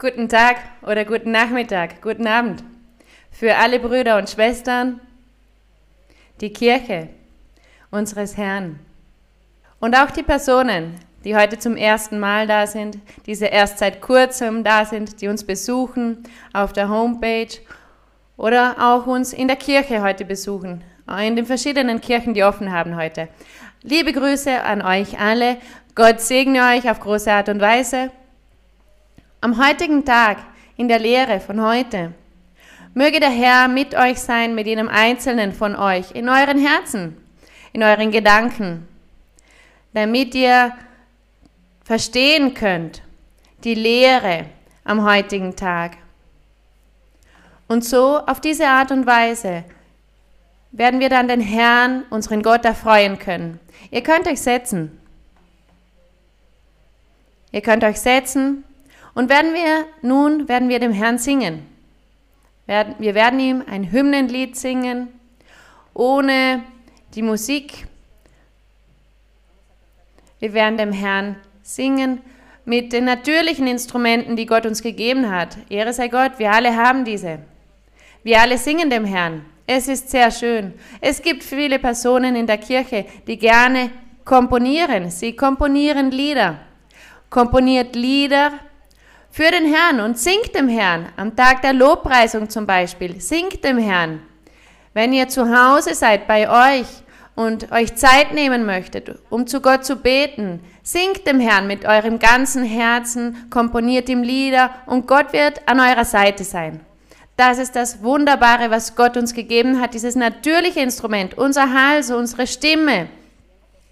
Guten Tag oder guten Nachmittag, guten Abend. Für alle Brüder und Schwestern, die Kirche unseres Herrn. Und auch die Personen, die heute zum ersten Mal da sind, diese erst seit kurzem da sind, die uns besuchen auf der Homepage oder auch uns in der Kirche heute besuchen, in den verschiedenen Kirchen, die offen haben heute. Liebe Grüße an euch alle. Gott segne euch auf große Art und Weise. Am heutigen Tag, in der Lehre von heute, möge der Herr mit euch sein, mit jedem Einzelnen von euch, in euren Herzen, in euren Gedanken, damit ihr verstehen könnt, die Lehre am heutigen Tag. Und so, auf diese Art und Weise, werden wir dann den Herrn, unseren Gott, erfreuen können. Ihr könnt euch setzen. Ihr könnt euch setzen und werden wir, nun werden wir dem Herrn singen. Wir werden ihm ein Hymnenlied singen, ohne die Musik. Wir werden dem Herrn singen mit den natürlichen Instrumenten, die Gott uns gegeben hat. Ehre sei Gott, wir alle haben diese. Wir alle singen dem Herrn. Es ist sehr schön. Es gibt viele Personen in der Kirche, die gerne komponieren. Sie komponieren Lieder. Komponiert Lieder für den Herrn und singt dem Herrn. Am Tag der Lobpreisung zum Beispiel. Singt dem Herrn. Wenn ihr zu Hause seid bei euch und euch Zeit nehmen möchtet, um zu Gott zu beten, singt dem Herrn mit eurem ganzen Herzen, komponiert ihm Lieder und Gott wird an eurer Seite sein. Das ist das Wunderbare, was Gott uns gegeben hat, dieses natürliche Instrument, unser Hals, unsere Stimme.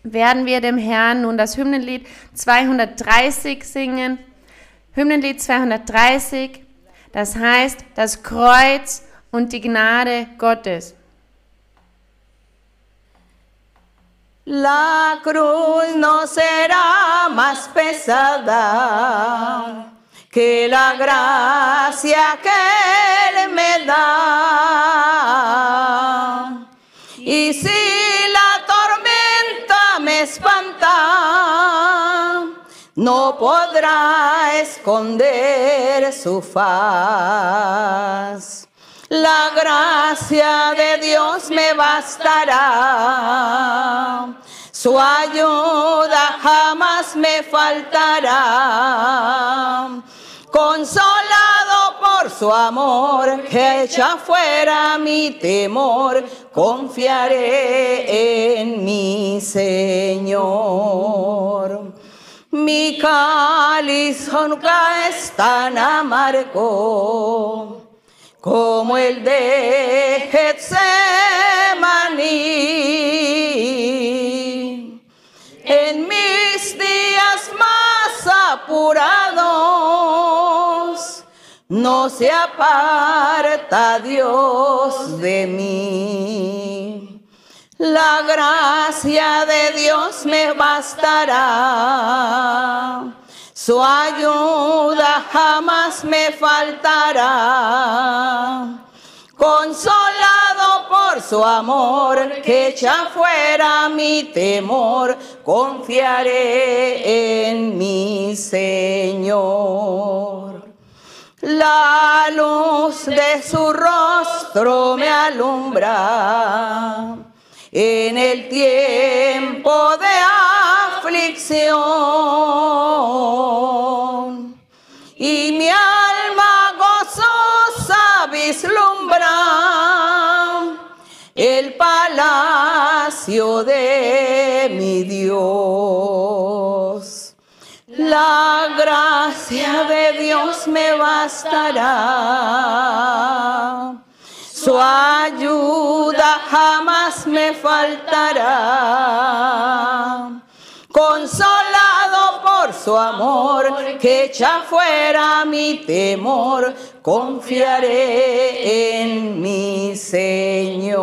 Werden wir dem Herrn nun das Hymnenlied 230 singen. Hymnenlied 230, das heißt das Kreuz und die Gnade Gottes. La cruz no será más pesada que la gracia que Él me da. Y si la tormenta me espanta, no podrá esconder su faz. La gracia de Dios me bastará. Su ayuda jamás me faltará consolado por su amor, que echa fuera mi temor, confiaré en mi Señor. Mi cáliz nunca es tan amargo como el de Getsemaní. En mis días más apurados, no se aparta Dios de mí. La gracia de Dios me bastará. Su ayuda jamás me faltará. Consolado por su amor, que echa fuera mi temor, confiaré en mi Señor. La luz de su rostro me alumbra en el tiempo de aflicción. Y mi alma gozosa vislumbra el palacio de mi Dios. La gracia de Dios me bastará. Su ayuda jamás me faltará. Consolado por su amor, que echa fuera mi temor, confiaré en mi Señor.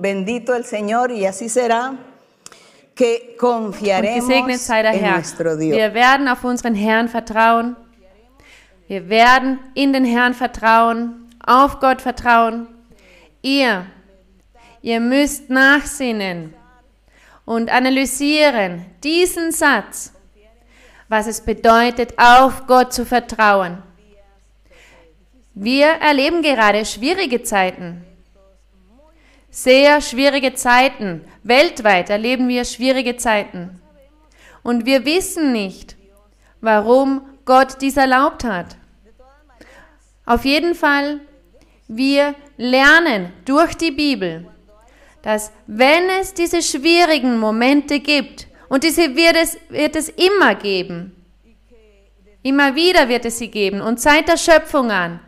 Bendito el Señor y así será. Que confiaremos en nuestro Dios. Wir werden auf unseren Herrn vertrauen. Wir werden in den Herrn vertrauen, auf Gott vertrauen. Ihr, ihr müsst nachsinnen und analysieren diesen Satz. was es bedeutet, auf Gott zu vertrauen. Wir erleben gerade schwierige Zeiten. Sehr schwierige Zeiten. Weltweit erleben wir schwierige Zeiten. Und wir wissen nicht, warum Gott dies erlaubt hat. Auf jeden Fall, wir lernen durch die Bibel, dass wenn es diese schwierigen Momente gibt, und diese wird es, wird es immer geben, immer wieder wird es sie geben, und seit der Schöpfung an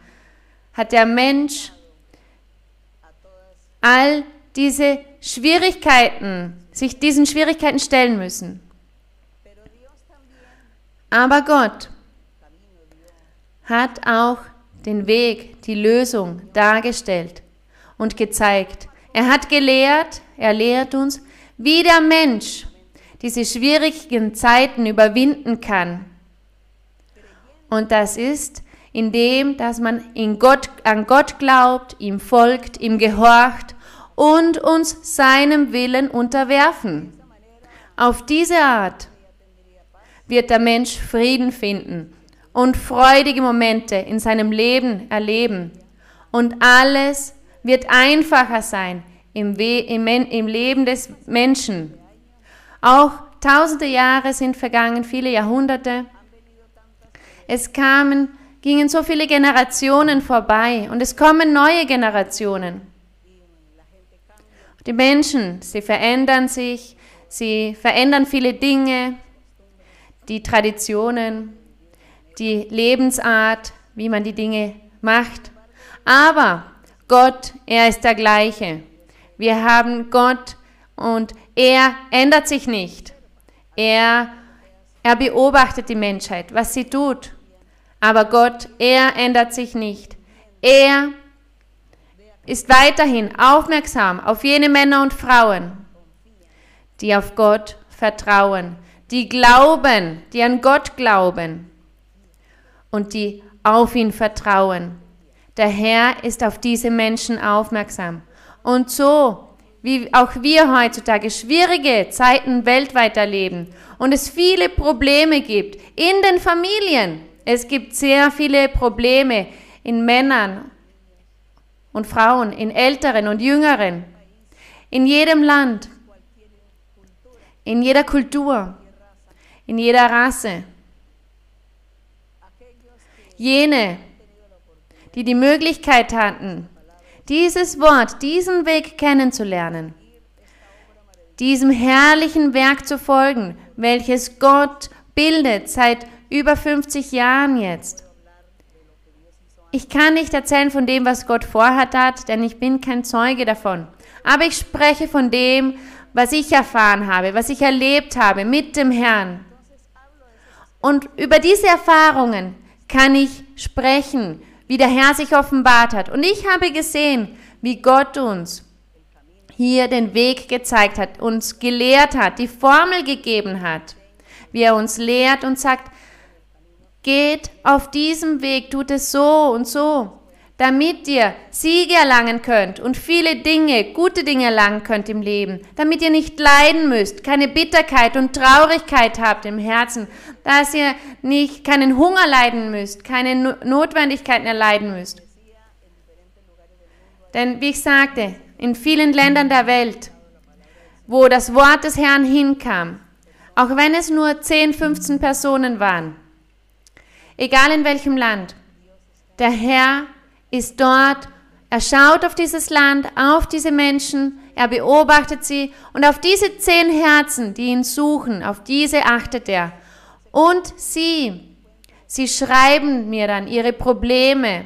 hat der Mensch all diese Schwierigkeiten, sich diesen Schwierigkeiten stellen müssen. Aber Gott hat auch den Weg, die Lösung dargestellt und gezeigt. Er hat gelehrt, er lehrt uns, wie der Mensch diese schwierigen Zeiten überwinden kann. Und das ist, indem dass man in Gott, an Gott glaubt, ihm folgt, ihm gehorcht und uns seinem Willen unterwerfen. Auf diese Art wird der Mensch Frieden finden und freudige Momente in seinem Leben erleben. Und alles wird einfacher sein im, We im, im Leben des Menschen. Auch tausende Jahre sind vergangen, viele Jahrhunderte. Es kamen, gingen so viele Generationen vorbei und es kommen neue Generationen. Die Menschen, sie verändern sich, sie verändern viele Dinge, die Traditionen, die Lebensart, wie man die Dinge macht. Aber Gott, er ist der gleiche. Wir haben Gott und er ändert sich nicht. Er, er beobachtet die Menschheit, was sie tut. Aber Gott, er ändert sich nicht. Er ist weiterhin aufmerksam auf jene Männer und Frauen, die auf Gott vertrauen, die glauben, die an Gott glauben und die auf ihn vertrauen. Der Herr ist auf diese Menschen aufmerksam. Und so, wie auch wir heutzutage schwierige Zeiten weltweit erleben und es viele Probleme gibt in den Familien. Es gibt sehr viele Probleme in Männern und Frauen, in Älteren und Jüngeren, in jedem Land, in jeder Kultur in jeder Rasse. Jene, die die Möglichkeit hatten, dieses Wort, diesen Weg kennenzulernen, diesem herrlichen Werk zu folgen, welches Gott bildet seit über 50 Jahren jetzt. Ich kann nicht erzählen von dem, was Gott vorhat hat, denn ich bin kein Zeuge davon. Aber ich spreche von dem, was ich erfahren habe, was ich erlebt habe mit dem Herrn. Und über diese Erfahrungen kann ich sprechen, wie der Herr sich offenbart hat. Und ich habe gesehen, wie Gott uns hier den Weg gezeigt hat, uns gelehrt hat, die Formel gegeben hat, wie er uns lehrt und sagt, geht auf diesem Weg, tut es so und so damit ihr Siege erlangen könnt und viele Dinge, gute Dinge erlangen könnt im Leben, damit ihr nicht leiden müsst, keine Bitterkeit und Traurigkeit habt im Herzen, dass ihr nicht keinen Hunger leiden müsst, keine Notwendigkeiten erleiden müsst. Denn wie ich sagte, in vielen Ländern der Welt, wo das Wort des Herrn hinkam, auch wenn es nur 10, 15 Personen waren, egal in welchem Land, der Herr ist dort, er schaut auf dieses Land, auf diese Menschen, er beobachtet sie und auf diese zehn Herzen, die ihn suchen, auf diese achtet er. Und sie, sie schreiben mir dann ihre Probleme.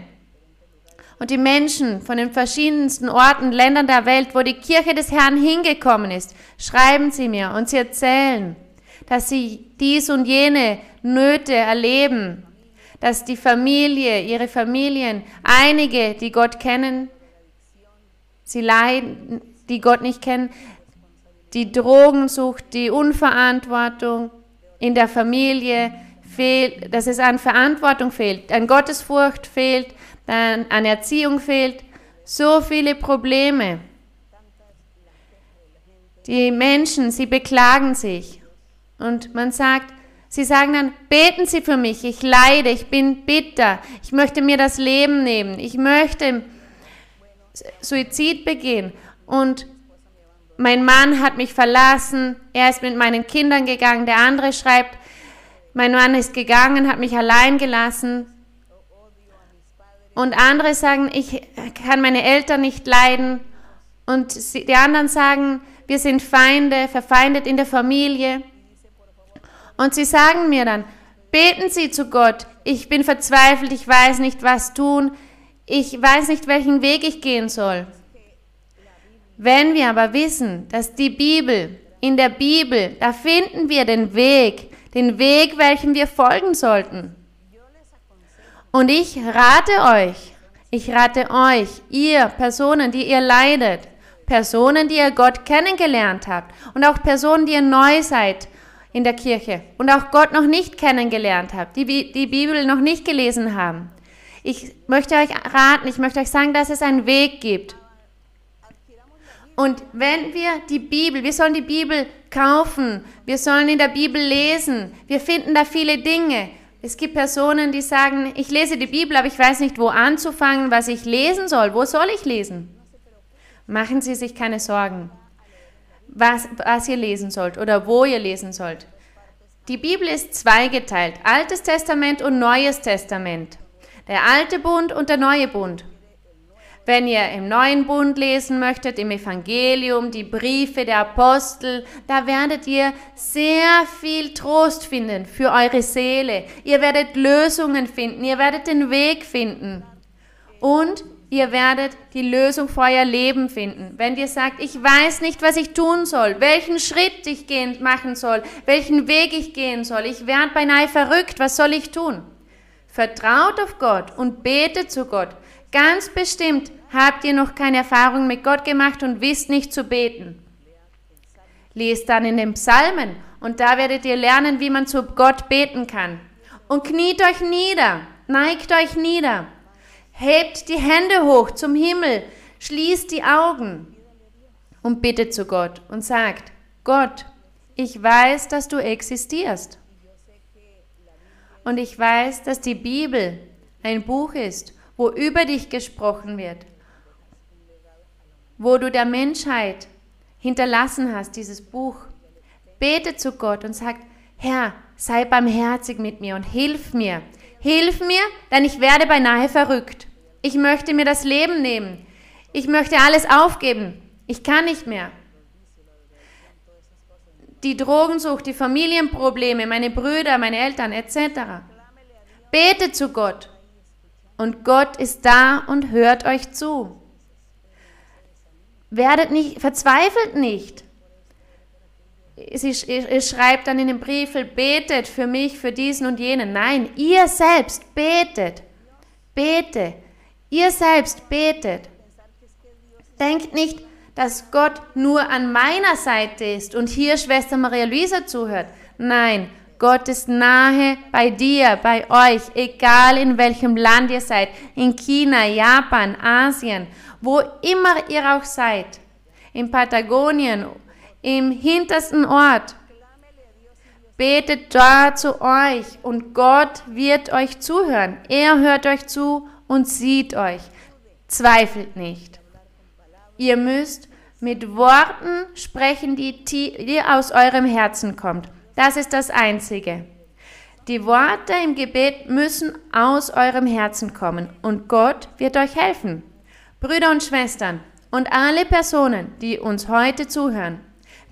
Und die Menschen von den verschiedensten Orten, Ländern der Welt, wo die Kirche des Herrn hingekommen ist, schreiben sie mir und sie erzählen, dass sie dies und jene Nöte erleben, dass die Familie, ihre Familien, einige, die Gott kennen, sie leiden, die Gott nicht kennen, die Drogensucht, die Unverantwortung in der Familie fehlt, dass es an Verantwortung fehlt, an Gottesfurcht fehlt, an Erziehung fehlt, so viele Probleme. Die Menschen, sie beklagen sich und man sagt, Sie sagen dann, beten Sie für mich, ich leide, ich bin bitter, ich möchte mir das Leben nehmen, ich möchte Suizid begehen und mein Mann hat mich verlassen, er ist mit meinen Kindern gegangen, der andere schreibt, mein Mann ist gegangen, hat mich allein gelassen. Und andere sagen, ich kann meine Eltern nicht leiden. Und die anderen sagen, wir sind Feinde, verfeindet in der Familie. Und sie sagen mir dann, beten Sie zu Gott, ich bin verzweifelt, ich weiß nicht, was tun, ich weiß nicht, welchen Weg ich gehen soll. Wenn wir aber wissen, dass die Bibel, in der Bibel, da finden wir den Weg, den Weg, welchem wir folgen sollten. Und ich rate euch, ich rate euch, ihr Personen, die ihr leidet, Personen, die ihr Gott kennengelernt habt und auch Personen, die ihr neu seid in der Kirche und auch Gott noch nicht kennengelernt habt, die die Bibel noch nicht gelesen haben. Ich möchte euch raten, ich möchte euch sagen, dass es einen Weg gibt. Und wenn wir die Bibel, wir sollen die Bibel kaufen, wir sollen in der Bibel lesen, wir finden da viele Dinge. Es gibt Personen, die sagen, ich lese die Bibel, aber ich weiß nicht, wo anzufangen, was ich lesen soll. Wo soll ich lesen? Machen Sie sich keine Sorgen, was, was ihr lesen sollt oder wo ihr lesen sollt. Die Bibel ist zweigeteilt, Altes Testament und Neues Testament. Der alte Bund und der neue Bund. Wenn ihr im neuen Bund lesen möchtet, im Evangelium, die Briefe der Apostel, da werdet ihr sehr viel Trost finden für eure Seele. Ihr werdet Lösungen finden, ihr werdet den Weg finden. Und ihr werdet die Lösung für euer Leben finden. Wenn ihr sagt, ich weiß nicht, was ich tun soll, welchen Schritt ich gehen, machen soll, welchen Weg ich gehen soll, ich werde beinahe verrückt, was soll ich tun? Vertraut auf Gott und betet zu Gott. Ganz bestimmt habt ihr noch keine Erfahrung mit Gott gemacht und wisst nicht zu beten. Lest dann in den Psalmen und da werdet ihr lernen, wie man zu Gott beten kann. Und kniet euch nieder, neigt euch nieder, hebt die Hände hoch zum Himmel, schließt die Augen und bittet zu Gott und sagt, Gott, ich weiß, dass du existierst. Und ich weiß, dass die Bibel ein Buch ist, wo über dich gesprochen wird, wo du der Menschheit hinterlassen hast, dieses Buch. Bete zu Gott und sag, Herr, sei barmherzig mit mir und hilf mir. Hilf mir, denn ich werde beinahe verrückt. Ich möchte mir das Leben nehmen. Ich möchte alles aufgeben. Ich kann nicht mehr. Die Drogensucht, die Familienprobleme, meine Brüder, meine Eltern etc. Bete zu Gott und Gott ist da und hört euch zu. Werdet nicht, verzweifelt nicht. Sie, schreibt dann in den Briefen, betet für mich, für diesen und jenen. Nein, ihr selbst betet. Bete. Ihr selbst betet. Denkt nicht, dass Gott nur an meiner Seite ist und hier Schwester Maria Luisa zuhört. Nein, Gott ist nahe bei dir, bei euch, egal in welchem Land ihr seid, in China, Japan, Asien, wo immer ihr auch seid, in Patagonien, im hintersten Ort. Betet dort zu euch und Gott wird euch zuhören. Er hört euch zu und sieht euch. Zweifelt nicht. Ihr müsst mit Worten sprechen, die, die aus eurem Herzen kommt. Das ist das Einzige. Die Worte im Gebet müssen aus eurem Herzen kommen und Gott wird euch helfen. Brüder und Schwestern und alle Personen, die uns heute zuhören,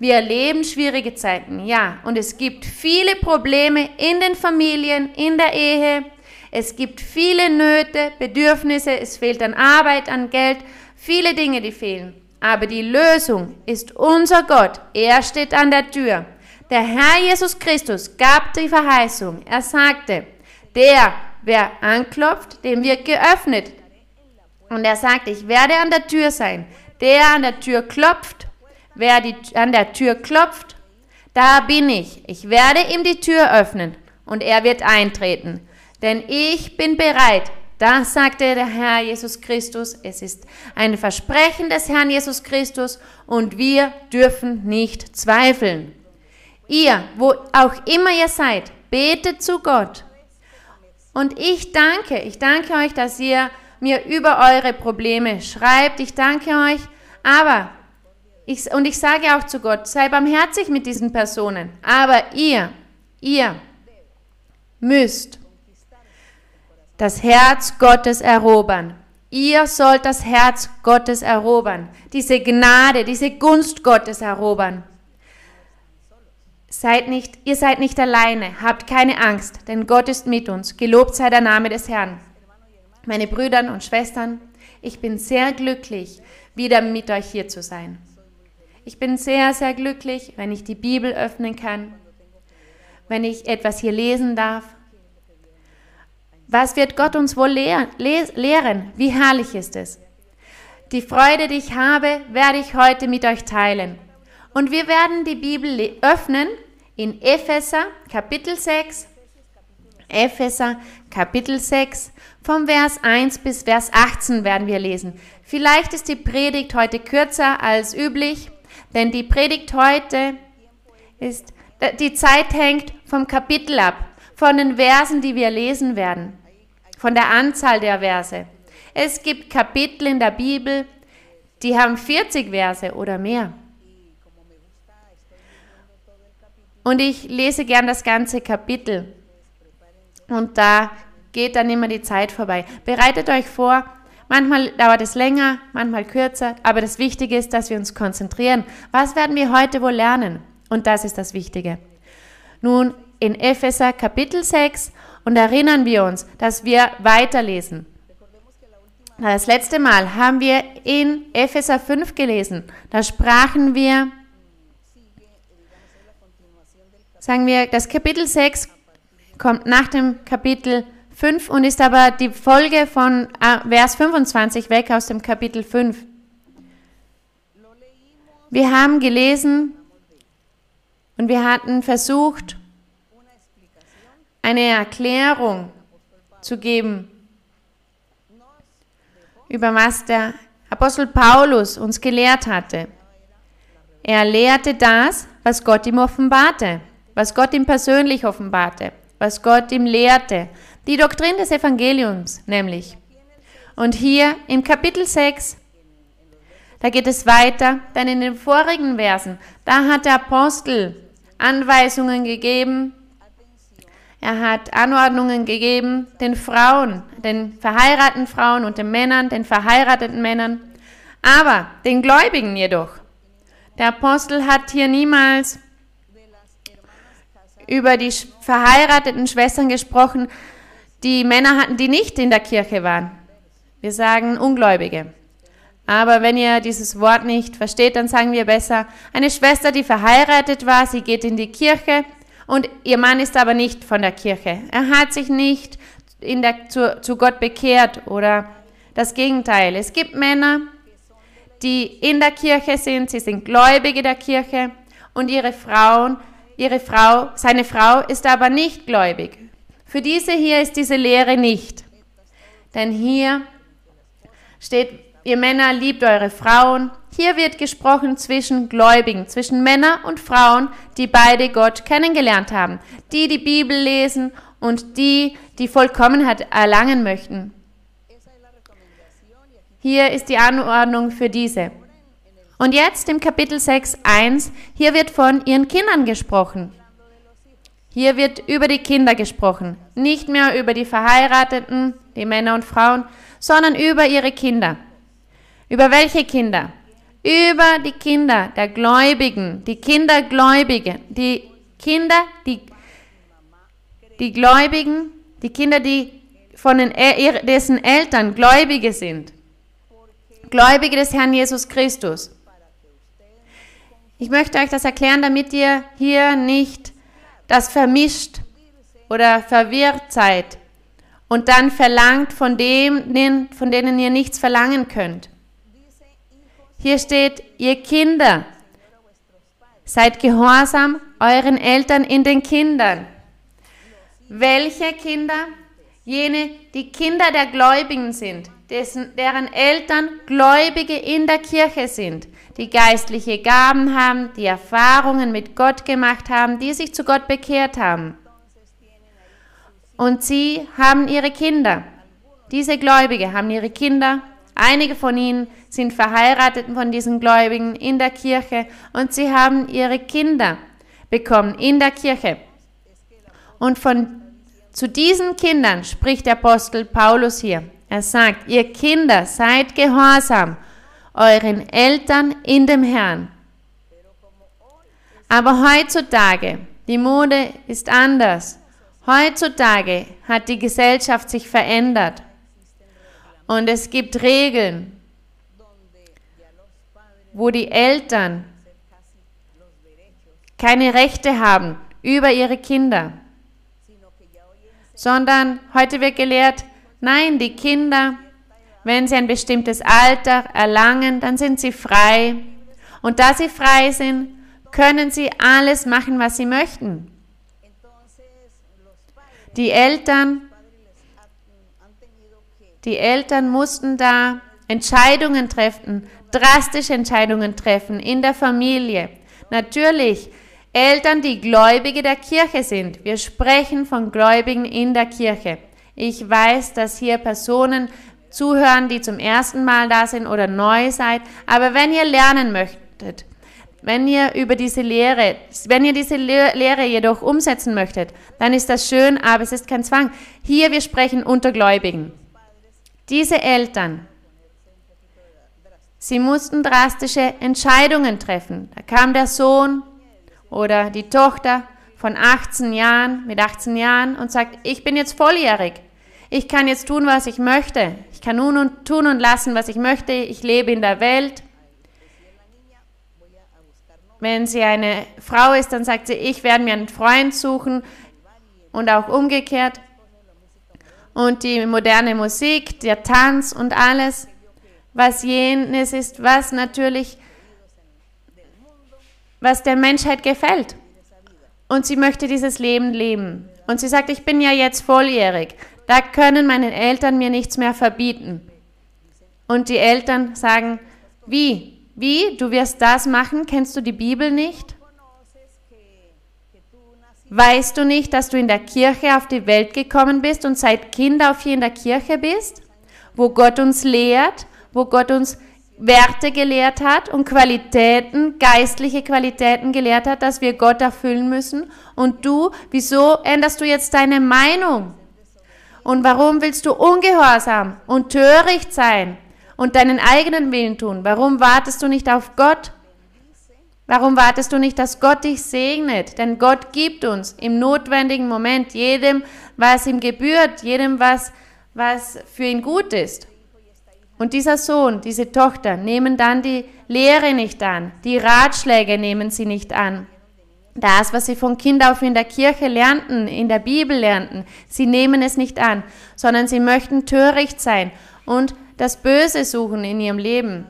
wir erleben schwierige Zeiten, ja, und es gibt viele Probleme in den Familien, in der Ehe. Es gibt viele Nöte, Bedürfnisse, es fehlt an Arbeit, an Geld, viele Dinge, die fehlen. Aber die Lösung ist unser Gott. Er steht an der Tür. Der Herr Jesus Christus gab die Verheißung. Er sagte, der, wer anklopft, dem wird geöffnet. Und er sagte, ich werde an der Tür sein. Der an der Tür klopft, wer die, an der Tür klopft, da bin ich. Ich werde ihm die Tür öffnen und er wird eintreten. Denn ich bin bereit. Das sagte der Herr Jesus Christus. Es ist ein Versprechen des Herrn Jesus Christus und wir dürfen nicht zweifeln. Ihr, wo auch immer ihr seid, betet zu Gott. Und ich danke, ich danke euch, dass ihr mir über eure Probleme schreibt. Ich danke euch, aber ich, und ich sage auch zu Gott, sei barmherzig mit diesen Personen. Aber ihr, ihr müsst das Herz Gottes erobern. Ihr sollt das Herz Gottes erobern, diese Gnade, diese Gunst Gottes erobern. Seid nicht, ihr seid nicht alleine, habt keine Angst, denn Gott ist mit uns. Gelobt sei der Name des Herrn. Meine Brüder und Schwestern, ich bin sehr glücklich, wieder mit euch hier zu sein. Ich bin sehr, sehr glücklich, wenn ich die Bibel öffnen kann, wenn ich etwas hier lesen darf. Was wird Gott uns wohl lehren? Wie herrlich ist es? Die Freude, die ich habe, werde ich heute mit euch teilen. Und wir werden die Bibel öffnen in Epheser Kapitel 6. Epheser Kapitel 6 vom Vers 1 bis Vers 18 werden wir lesen. Vielleicht ist die Predigt heute kürzer als üblich, denn die Predigt heute ist, die Zeit hängt vom Kapitel ab, von den Versen, die wir lesen werden, von der Anzahl der Verse. Es gibt Kapitel in der Bibel, die haben 40 Verse oder mehr. Und ich lese gern das ganze Kapitel. Und da geht dann immer die Zeit vorbei. Bereitet euch vor, manchmal dauert es länger, manchmal kürzer, aber das Wichtige ist, dass wir uns konzentrieren. Was werden wir heute wohl lernen? Und das ist das Wichtige. Nun, in Epheser Kapitel 6 und erinnern wir uns, dass wir weiterlesen. Das letzte Mal haben wir in Epheser 5 gelesen. Da sprachen wir sagen wir, das Kapitel 6 kommt nach dem Kapitel 5 und ist aber die Folge von äh, Vers 25 weg aus dem Kapitel 5. Wir haben gelesen und wir hatten versucht, eine Erklärung zu geben über was der Apostel Paulus uns gelehrt hatte. Er lehrte das, was Gott ihm offenbarte was Gott ihm persönlich offenbarte, was Gott ihm lehrte, die Doktrin des Evangeliums nämlich. Und hier im Kapitel 6, da geht es weiter, denn in den vorigen Versen, da hat der Apostel Anweisungen gegeben, er hat Anordnungen gegeben den Frauen, den verheirateten Frauen und den Männern, den verheirateten Männern, aber den Gläubigen jedoch. Der Apostel hat hier niemals über die verheirateten Schwestern gesprochen, die Männer hatten, die nicht in der Kirche waren. Wir sagen Ungläubige. Aber wenn ihr dieses Wort nicht versteht, dann sagen wir besser, eine Schwester, die verheiratet war, sie geht in die Kirche und ihr Mann ist aber nicht von der Kirche. Er hat sich nicht in der, zu, zu Gott bekehrt oder das Gegenteil. Es gibt Männer, die in der Kirche sind, sie sind Gläubige der Kirche und ihre Frauen ihre Frau, seine Frau ist aber nicht gläubig. Für diese hier ist diese Lehre nicht. Denn hier steht, ihr Männer liebt eure Frauen. Hier wird gesprochen zwischen Gläubigen, zwischen Männern und Frauen, die beide Gott kennengelernt haben, die die Bibel lesen und die die Vollkommenheit erlangen möchten. Hier ist die Anordnung für diese. Und jetzt im Kapitel 6, 1, hier wird von ihren Kindern gesprochen. Hier wird über die Kinder gesprochen. Nicht mehr über die Verheirateten, die Männer und Frauen, sondern über ihre Kinder. Über welche Kinder? Über die Kinder der Gläubigen, die Kindergläubigen, die Kinder, die, die Gläubigen, die Kinder, die von den, dessen Eltern Gläubige sind. Gläubige des Herrn Jesus Christus. Ich möchte euch das erklären, damit ihr hier nicht das vermischt oder verwirrt seid und dann verlangt von denen, von denen ihr nichts verlangen könnt. Hier steht, ihr Kinder, seid gehorsam euren Eltern in den Kindern. Welche Kinder? Jene, die Kinder der Gläubigen sind, dessen, deren Eltern Gläubige in der Kirche sind die geistliche Gaben haben, die Erfahrungen mit Gott gemacht haben, die sich zu Gott bekehrt haben. Und sie haben ihre Kinder. Diese Gläubige haben ihre Kinder. Einige von ihnen sind verheiratet von diesen Gläubigen in der Kirche und sie haben ihre Kinder bekommen in der Kirche. Und von zu diesen Kindern spricht der Apostel Paulus hier. Er sagt, ihr Kinder, seid gehorsam euren Eltern in dem Herrn. Aber heutzutage, die Mode ist anders. Heutzutage hat die Gesellschaft sich verändert und es gibt Regeln, wo die Eltern keine Rechte haben über ihre Kinder, sondern heute wird gelehrt, nein, die Kinder, wenn sie ein bestimmtes Alter erlangen, dann sind sie frei. Und da sie frei sind, können sie alles machen, was sie möchten. Die Eltern, die Eltern mussten da Entscheidungen treffen, drastische Entscheidungen treffen in der Familie. Natürlich Eltern, die Gläubige der Kirche sind. Wir sprechen von Gläubigen in der Kirche. Ich weiß, dass hier Personen zuhören, die zum ersten Mal da sind oder neu seid. Aber wenn ihr lernen möchtet, wenn ihr über diese Lehre, wenn ihr diese Lehre jedoch umsetzen möchtet, dann ist das schön, aber es ist kein Zwang. Hier, wir sprechen unter Gläubigen. Diese Eltern, sie mussten drastische Entscheidungen treffen. Da kam der Sohn oder die Tochter von 18 Jahren, mit 18 Jahren und sagt, ich bin jetzt volljährig. Ich kann jetzt tun, was ich möchte. Ich kann nun und tun und lassen, was ich möchte. Ich lebe in der Welt. Wenn sie eine Frau ist, dann sagt sie, ich werde mir einen Freund suchen und auch umgekehrt. Und die moderne Musik, der Tanz und alles, was jenes ist, was natürlich, was der Menschheit gefällt. Und sie möchte dieses Leben leben. Und sie sagt, ich bin ja jetzt volljährig. Da können meine Eltern mir nichts mehr verbieten. Und die Eltern sagen, wie? Wie? Du wirst das machen? Kennst du die Bibel nicht? Weißt du nicht, dass du in der Kirche auf die Welt gekommen bist und seit Kind auf hier in der Kirche bist? Wo Gott uns lehrt, wo Gott uns Werte gelehrt hat und Qualitäten, geistliche Qualitäten gelehrt hat, dass wir Gott erfüllen müssen. Und du, wieso änderst du jetzt deine Meinung? Und warum willst du ungehorsam und töricht sein und deinen eigenen Willen tun? Warum wartest du nicht auf Gott? Warum wartest du nicht, dass Gott dich segnet? Denn Gott gibt uns im notwendigen Moment jedem, was ihm gebührt, jedem, was, was für ihn gut ist. Und dieser Sohn, diese Tochter nehmen dann die Lehre nicht an, die Ratschläge nehmen sie nicht an. Das, was sie von Kind auf in der Kirche lernten, in der Bibel lernten, sie nehmen es nicht an, sondern sie möchten töricht sein und das Böse suchen in ihrem Leben.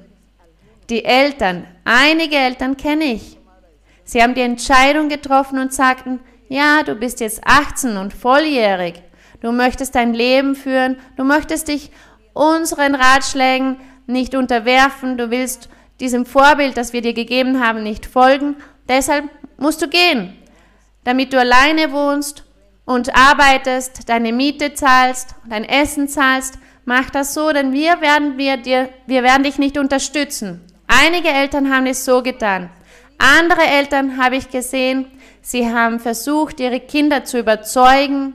Die Eltern, einige Eltern kenne ich. Sie haben die Entscheidung getroffen und sagten, ja, du bist jetzt 18 und volljährig. Du möchtest dein Leben führen, du möchtest dich unseren Ratschlägen nicht unterwerfen, du willst diesem Vorbild, das wir dir gegeben haben, nicht folgen. Deshalb musst du gehen, damit du alleine wohnst und arbeitest, deine Miete zahlst, dein Essen zahlst. Mach das so, denn wir werden, wir, dir, wir werden dich nicht unterstützen. Einige Eltern haben es so getan. Andere Eltern habe ich gesehen, sie haben versucht, ihre Kinder zu überzeugen,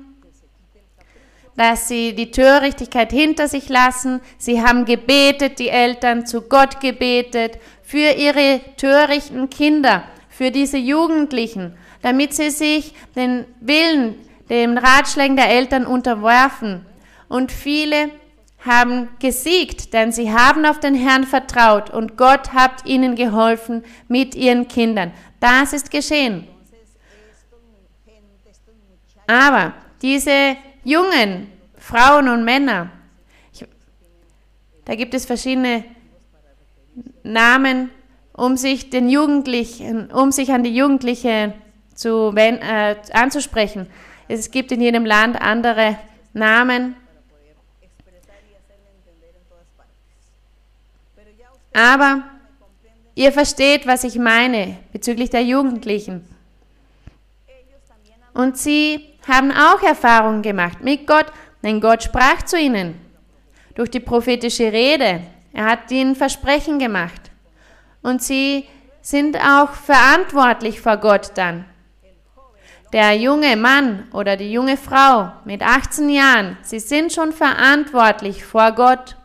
dass sie die Törichtigkeit hinter sich lassen. Sie haben gebetet, die Eltern zu Gott gebetet, für ihre törichten Kinder, für diese Jugendlichen, damit sie sich den Willen, den Ratschlägen der Eltern unterwerfen. Und viele haben gesiegt, denn sie haben auf den Herrn vertraut und Gott hat ihnen geholfen mit ihren Kindern. Das ist geschehen. Aber diese jungen Frauen und Männer, ich, da gibt es verschiedene Namen, um sich den Jugendlichen, um sich an die Jugendlichen zu, äh, anzusprechen. Es gibt in jedem Land andere Namen. Aber ihr versteht, was ich meine bezüglich der Jugendlichen. Und sie haben auch Erfahrungen gemacht mit Gott, denn Gott sprach zu ihnen durch die prophetische Rede. Er hat ihnen Versprechen gemacht. Und sie sind auch verantwortlich vor Gott dann. Der junge Mann oder die junge Frau mit 18 Jahren, sie sind schon verantwortlich vor Gott.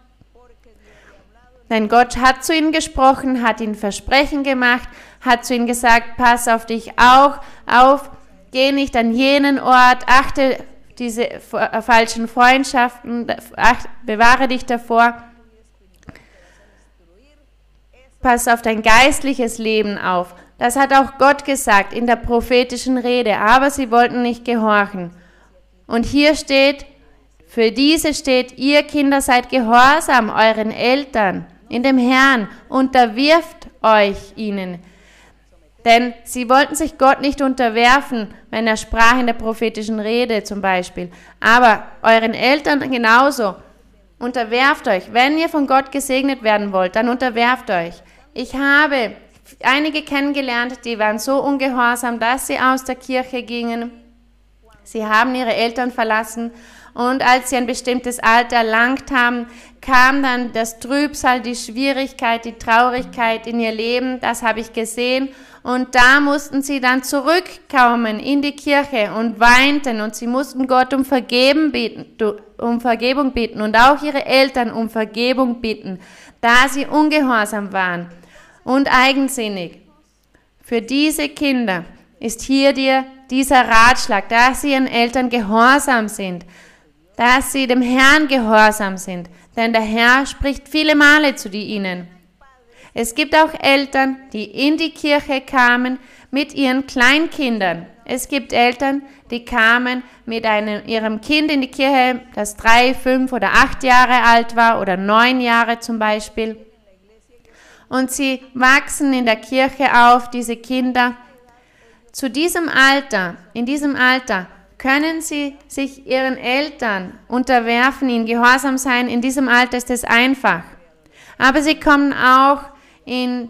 Denn Gott hat zu ihnen gesprochen, hat ihnen Versprechen gemacht, hat zu ihnen gesagt, pass auf dich auch auf, geh nicht an jenen Ort, achte diese äh, falschen Freundschaften, bewahre dich davor. Pass auf dein geistliches Leben auf. Das hat auch Gott gesagt in der prophetischen Rede, aber sie wollten nicht gehorchen. Und hier steht, für diese steht, ihr Kinder seid gehorsam euren Eltern in dem Herrn, unterwirft euch ihnen. Denn sie wollten sich Gott nicht unterwerfen, wenn er sprach in der prophetischen Rede zum Beispiel. Aber euren Eltern genauso. Unterwerft euch. Wenn ihr von Gott gesegnet werden wollt, dann unterwerft euch. Ich habe einige kennengelernt, die waren so ungehorsam, dass sie aus der Kirche gingen. Sie haben ihre Eltern verlassen und als sie ein bestimmtes Alter erlangt haben, kam dann das Trübsal, die Schwierigkeit, die Traurigkeit in ihr Leben. Das habe ich gesehen. Und da mussten sie dann zurückkommen in die Kirche und weinten und sie mussten Gott um, Vergeben bitten, um Vergebung bitten und auch ihre Eltern um Vergebung bitten, da sie ungehorsam waren und eigensinnig. Für diese Kinder ist hier dir dieser Ratschlag, dass sie ihren Eltern gehorsam sind, dass sie dem Herrn gehorsam sind, denn der Herr spricht viele Male zu ihnen. Es gibt auch Eltern, die in die Kirche kamen mit ihren Kleinkindern. Es gibt Eltern, die kamen mit einem, ihrem Kind in die Kirche, das drei, fünf oder acht Jahre alt war oder neun Jahre zum Beispiel. Und sie wachsen in der Kirche auf, diese Kinder. Zu diesem Alter, in diesem Alter können sie sich ihren Eltern unterwerfen, ihnen gehorsam sein. In diesem Alter ist es einfach. Aber sie kommen auch in,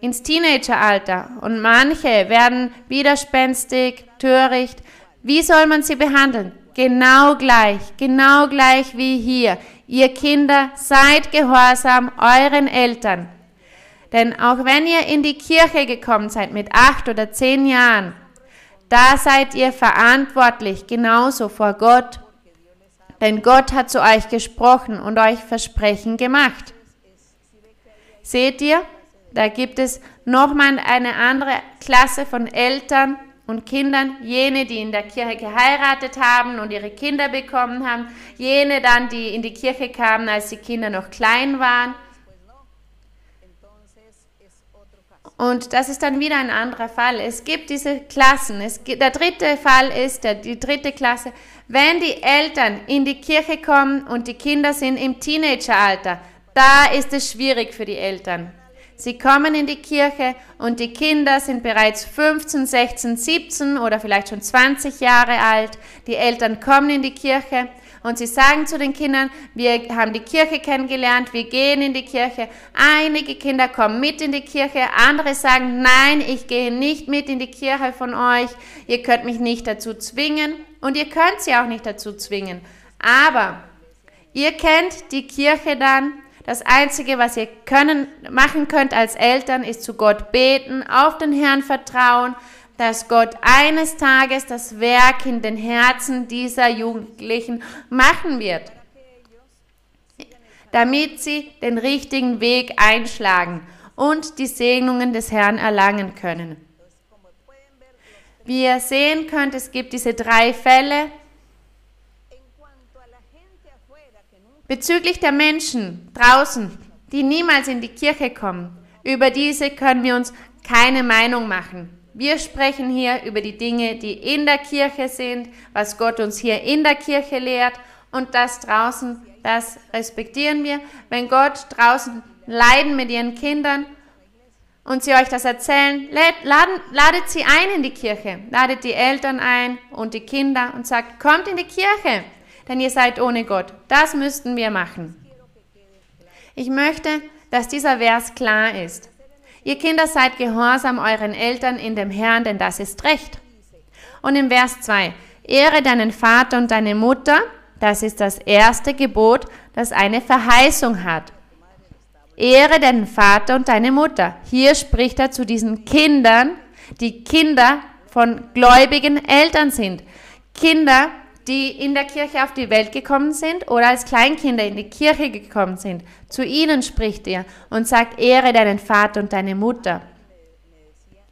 ins Teenageralter und manche werden widerspenstig, töricht. Wie soll man sie behandeln? Genau gleich, genau gleich wie hier. Ihr Kinder, seid gehorsam euren Eltern. Denn auch wenn ihr in die Kirche gekommen seid mit acht oder zehn Jahren, da seid ihr verantwortlich, genauso vor Gott. Denn Gott hat zu euch gesprochen und euch Versprechen gemacht. Seht ihr, da gibt es nochmal eine andere Klasse von Eltern und Kindern, jene, die in der Kirche geheiratet haben und ihre Kinder bekommen haben, jene dann, die in die Kirche kamen, als die Kinder noch klein waren Und das ist dann wieder ein anderer Fall. Es gibt diese Klassen. Gibt, der dritte Fall ist, der, die dritte Klasse, wenn die Eltern in die Kirche kommen und die Kinder sind im Teenageralter, da ist es schwierig für die Eltern. Sie kommen in die Kirche und die Kinder sind bereits 15, 16, 17 oder vielleicht schon 20 Jahre alt. Die Eltern kommen in die Kirche und sie sagen zu den Kindern, wir haben die Kirche kennengelernt, wir gehen in die Kirche. Einige Kinder kommen mit in die Kirche, andere sagen, nein, ich gehe nicht mit in die Kirche von euch, ihr könnt mich nicht dazu zwingen und ihr könnt sie auch nicht dazu zwingen. Aber ihr kennt die Kirche dann. Das Einzige, was ihr können, machen könnt als Eltern, ist zu Gott beten, auf den Herrn vertrauen, dass Gott eines Tages das Werk in den Herzen dieser Jugendlichen machen wird, damit sie den richtigen Weg einschlagen und die Segnungen des Herrn erlangen können. Wie ihr sehen könnt, es gibt diese drei Fälle. Bezüglich der Menschen draußen, die niemals in die Kirche kommen, über diese können wir uns keine Meinung machen. Wir sprechen hier über die Dinge, die in der Kirche sind, was Gott uns hier in der Kirche lehrt und das draußen, das respektieren wir. Wenn Gott draußen leiden mit ihren Kindern und sie euch das erzählen, laden, ladet sie ein in die Kirche, ladet die Eltern ein und die Kinder und sagt, kommt in die Kirche, denn ihr seid ohne Gott. Das müssten wir machen. Ich möchte, dass dieser Vers klar ist. Ihr Kinder seid gehorsam euren Eltern in dem Herrn, denn das ist recht. Und im Vers 2, Ehre deinen Vater und deine Mutter. Das ist das erste Gebot, das eine Verheißung hat. Ehre deinen Vater und deine Mutter. Hier spricht er zu diesen Kindern, die Kinder von gläubigen Eltern sind. Kinder, die in der Kirche auf die Welt gekommen sind oder als Kleinkinder in die Kirche gekommen sind. Zu ihnen spricht er und sagt, ehre deinen Vater und deine Mutter.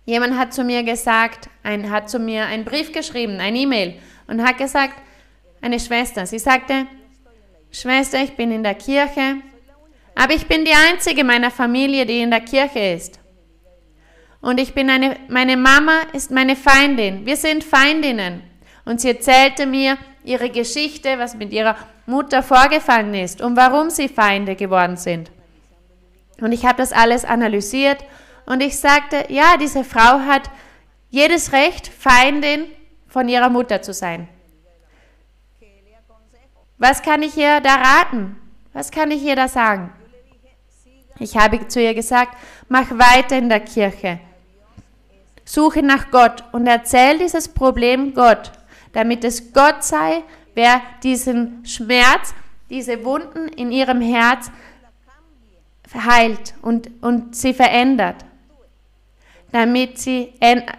Jemand hat zu mir gesagt, ein, hat zu mir einen Brief geschrieben, ein E-Mail und hat gesagt, eine Schwester, sie sagte, Schwester, ich bin in der Kirche, aber ich bin die einzige meiner Familie, die in der Kirche ist. Und ich bin eine, meine Mama ist meine Feindin. Wir sind Feindinnen. Und sie erzählte mir ihre Geschichte, was mit ihrer Mutter vorgefallen ist und warum sie Feinde geworden sind. Und ich habe das alles analysiert und ich sagte, ja, diese Frau hat jedes Recht, Feindin von ihrer Mutter zu sein. Was kann ich ihr da raten? Was kann ich ihr da sagen? Ich habe zu ihr gesagt, mach weiter in der Kirche. Suche nach Gott und erzähl dieses Problem Gott, damit es Gott sei, wer diesen Schmerz, diese Wunden in ihrem Herz heilt und, und sie verändert, damit sie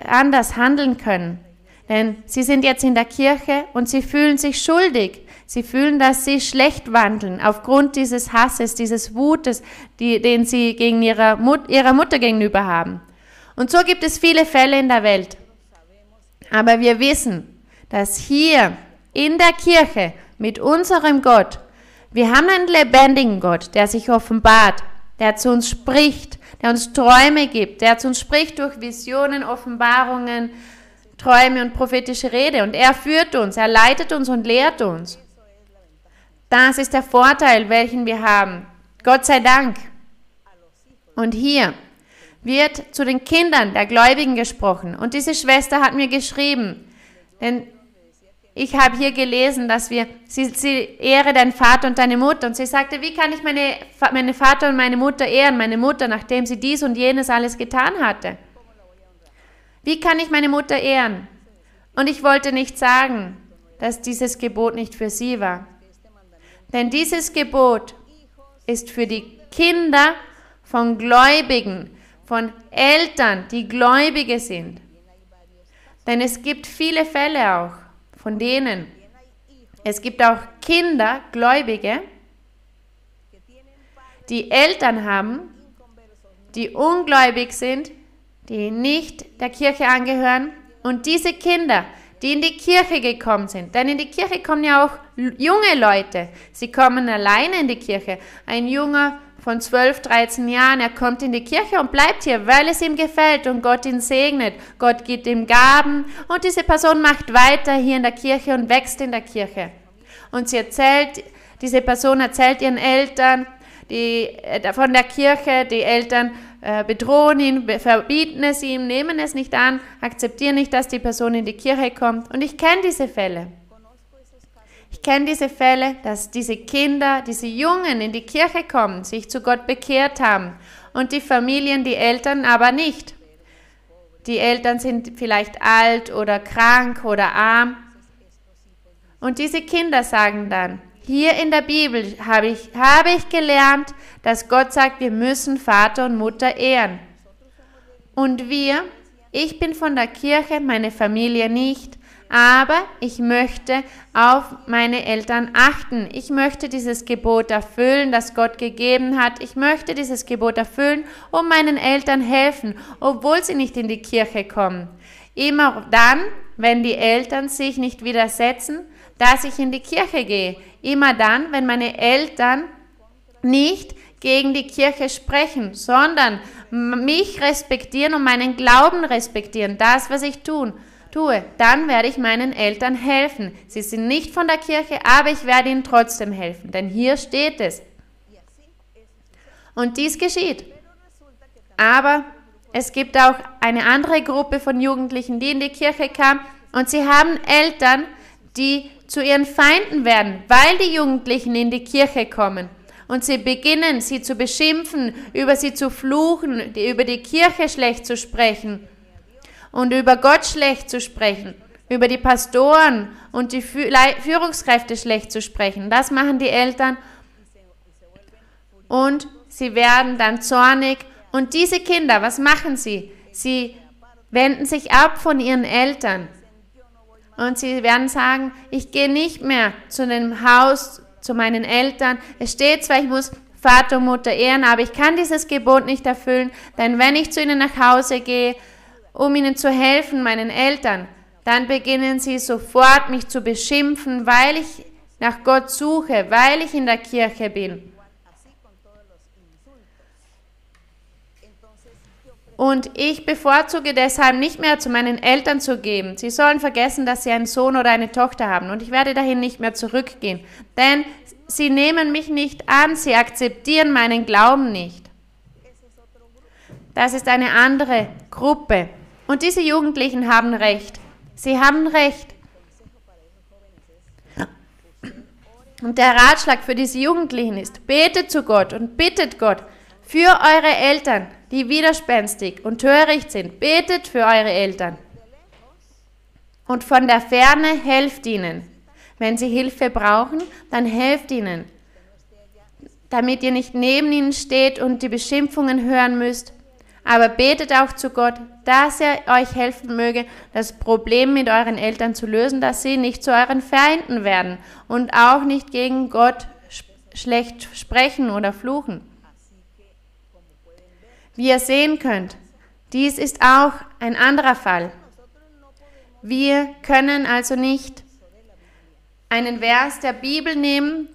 anders handeln können. Denn sie sind jetzt in der Kirche und sie fühlen sich schuldig. Sie fühlen, dass sie schlecht wandeln aufgrund dieses Hasses, dieses Wutes, die, den sie gegen ihre, Mut, ihrer Mutter gegenüber haben. Und so gibt es viele Fälle in der Welt. Aber wir wissen, dass hier in der Kirche mit unserem Gott, wir haben einen lebendigen Gott, der sich offenbart, der zu uns spricht, der uns Träume gibt, der zu uns spricht durch Visionen, Offenbarungen, Träume und prophetische Rede. Und er führt uns, er leitet uns und lehrt uns. Das ist der Vorteil, welchen wir haben. Gott sei Dank. Und hier wird zu den Kindern der Gläubigen gesprochen. Und diese Schwester hat mir geschrieben, denn ich habe hier gelesen, dass wir, sie, sie ehre deinen Vater und deine Mutter. Und sie sagte, wie kann ich meine, meine Vater und meine Mutter ehren, meine Mutter, nachdem sie dies und jenes alles getan hatte? Wie kann ich meine Mutter ehren? Und ich wollte nicht sagen, dass dieses Gebot nicht für sie war. Denn dieses Gebot ist für die Kinder von Gläubigen, von Eltern, die Gläubige sind. Denn es gibt viele Fälle auch von denen. Es gibt auch Kinder, Gläubige, die Eltern haben, die ungläubig sind, die nicht der Kirche angehören. Und diese Kinder die in die Kirche gekommen sind. Denn in die Kirche kommen ja auch junge Leute. Sie kommen alleine in die Kirche. Ein Junger von 12, 13 Jahren, er kommt in die Kirche und bleibt hier, weil es ihm gefällt und Gott ihn segnet. Gott gibt ihm Gaben und diese Person macht weiter hier in der Kirche und wächst in der Kirche. Und sie erzählt, diese Person erzählt ihren Eltern die, äh, von der Kirche, die Eltern äh, bedrohen ihn, verbieten es ihm, nehmen es nicht an, akzeptieren nicht, dass die Person in die Kirche kommt. Und ich kenne diese Fälle. Ich kenne diese Fälle, dass diese Kinder, diese Jungen in die Kirche kommen, sich zu Gott bekehrt haben und die Familien, die Eltern aber nicht. Die Eltern sind vielleicht alt oder krank oder arm. Und diese Kinder sagen dann, hier in der Bibel habe ich, habe ich gelernt, dass Gott sagt, wir müssen Vater und Mutter ehren. Und wir, ich bin von der Kirche, meine Familie nicht, aber ich möchte auf meine Eltern achten. Ich möchte dieses Gebot erfüllen, das Gott gegeben hat. Ich möchte dieses Gebot erfüllen, um meinen Eltern helfen, obwohl sie nicht in die Kirche kommen. Immer dann, wenn die Eltern sich nicht widersetzen, dass ich in die Kirche gehe. Immer dann, wenn meine Eltern nicht gegen die Kirche sprechen, sondern mich respektieren und meinen Glauben respektieren, das, was ich tun, tue, dann werde ich meinen Eltern helfen. Sie sind nicht von der Kirche, aber ich werde ihnen trotzdem helfen, denn hier steht es. Und dies geschieht. Aber es gibt auch eine andere Gruppe von Jugendlichen, die in die Kirche kam und sie haben Eltern, die zu ihren Feinden werden, weil die Jugendlichen in die Kirche kommen. Und sie beginnen, sie zu beschimpfen, über sie zu fluchen, über die Kirche schlecht zu sprechen und über Gott schlecht zu sprechen. über die Pastoren und die Führungskräfte schlecht zu sprechen. Das machen die Eltern und sie werden dann zornig. Und diese Kinder, was machen sie? Sie wenden sich ab von ihren Eltern. Und sie werden sagen, ich gehe nicht mehr zu dem Haus, zu meinen Eltern. Es steht zwar, ich muss Vater und Mutter ehren, aber ich kann dieses Gebot nicht erfüllen, denn wenn ich zu ihnen nach Hause gehe, um ihnen zu helfen, meinen Eltern, dann beginnen sie sofort mich zu beschimpfen, weil ich nach Gott suche, weil ich in der Kirche bin. Und ich bevorzuge deshalb nicht mehr zu meinen Eltern zu gehen. Sie sollen vergessen, dass sie einen Sohn oder eine Tochter haben. Und ich werde dahin nicht mehr zurückgehen. Denn sie nehmen mich nicht an, sie akzeptieren meinen Glauben nicht. Das ist eine andere Gruppe. Und diese Jugendlichen haben recht. Sie haben recht. Und der Ratschlag für diese Jugendlichen ist, betet zu Gott und bittet Gott für eure Eltern, die widerspenstig und töricht sind. Betet für eure Eltern. Und von der Ferne helft ihnen. Wenn sie Hilfe brauchen, dann helft ihnen. Damit ihr nicht neben ihnen steht und die Beschimpfungen hören müsst. Aber betet auch zu Gott, dass er euch helfen möge, das Problem mit euren Eltern zu lösen, dass sie nicht zu euren Feinden werden und auch nicht gegen Gott schlecht sprechen oder fluchen. Wie ihr sehen könnt, dies ist auch ein anderer Fall. Wir können also nicht einen Vers der Bibel nehmen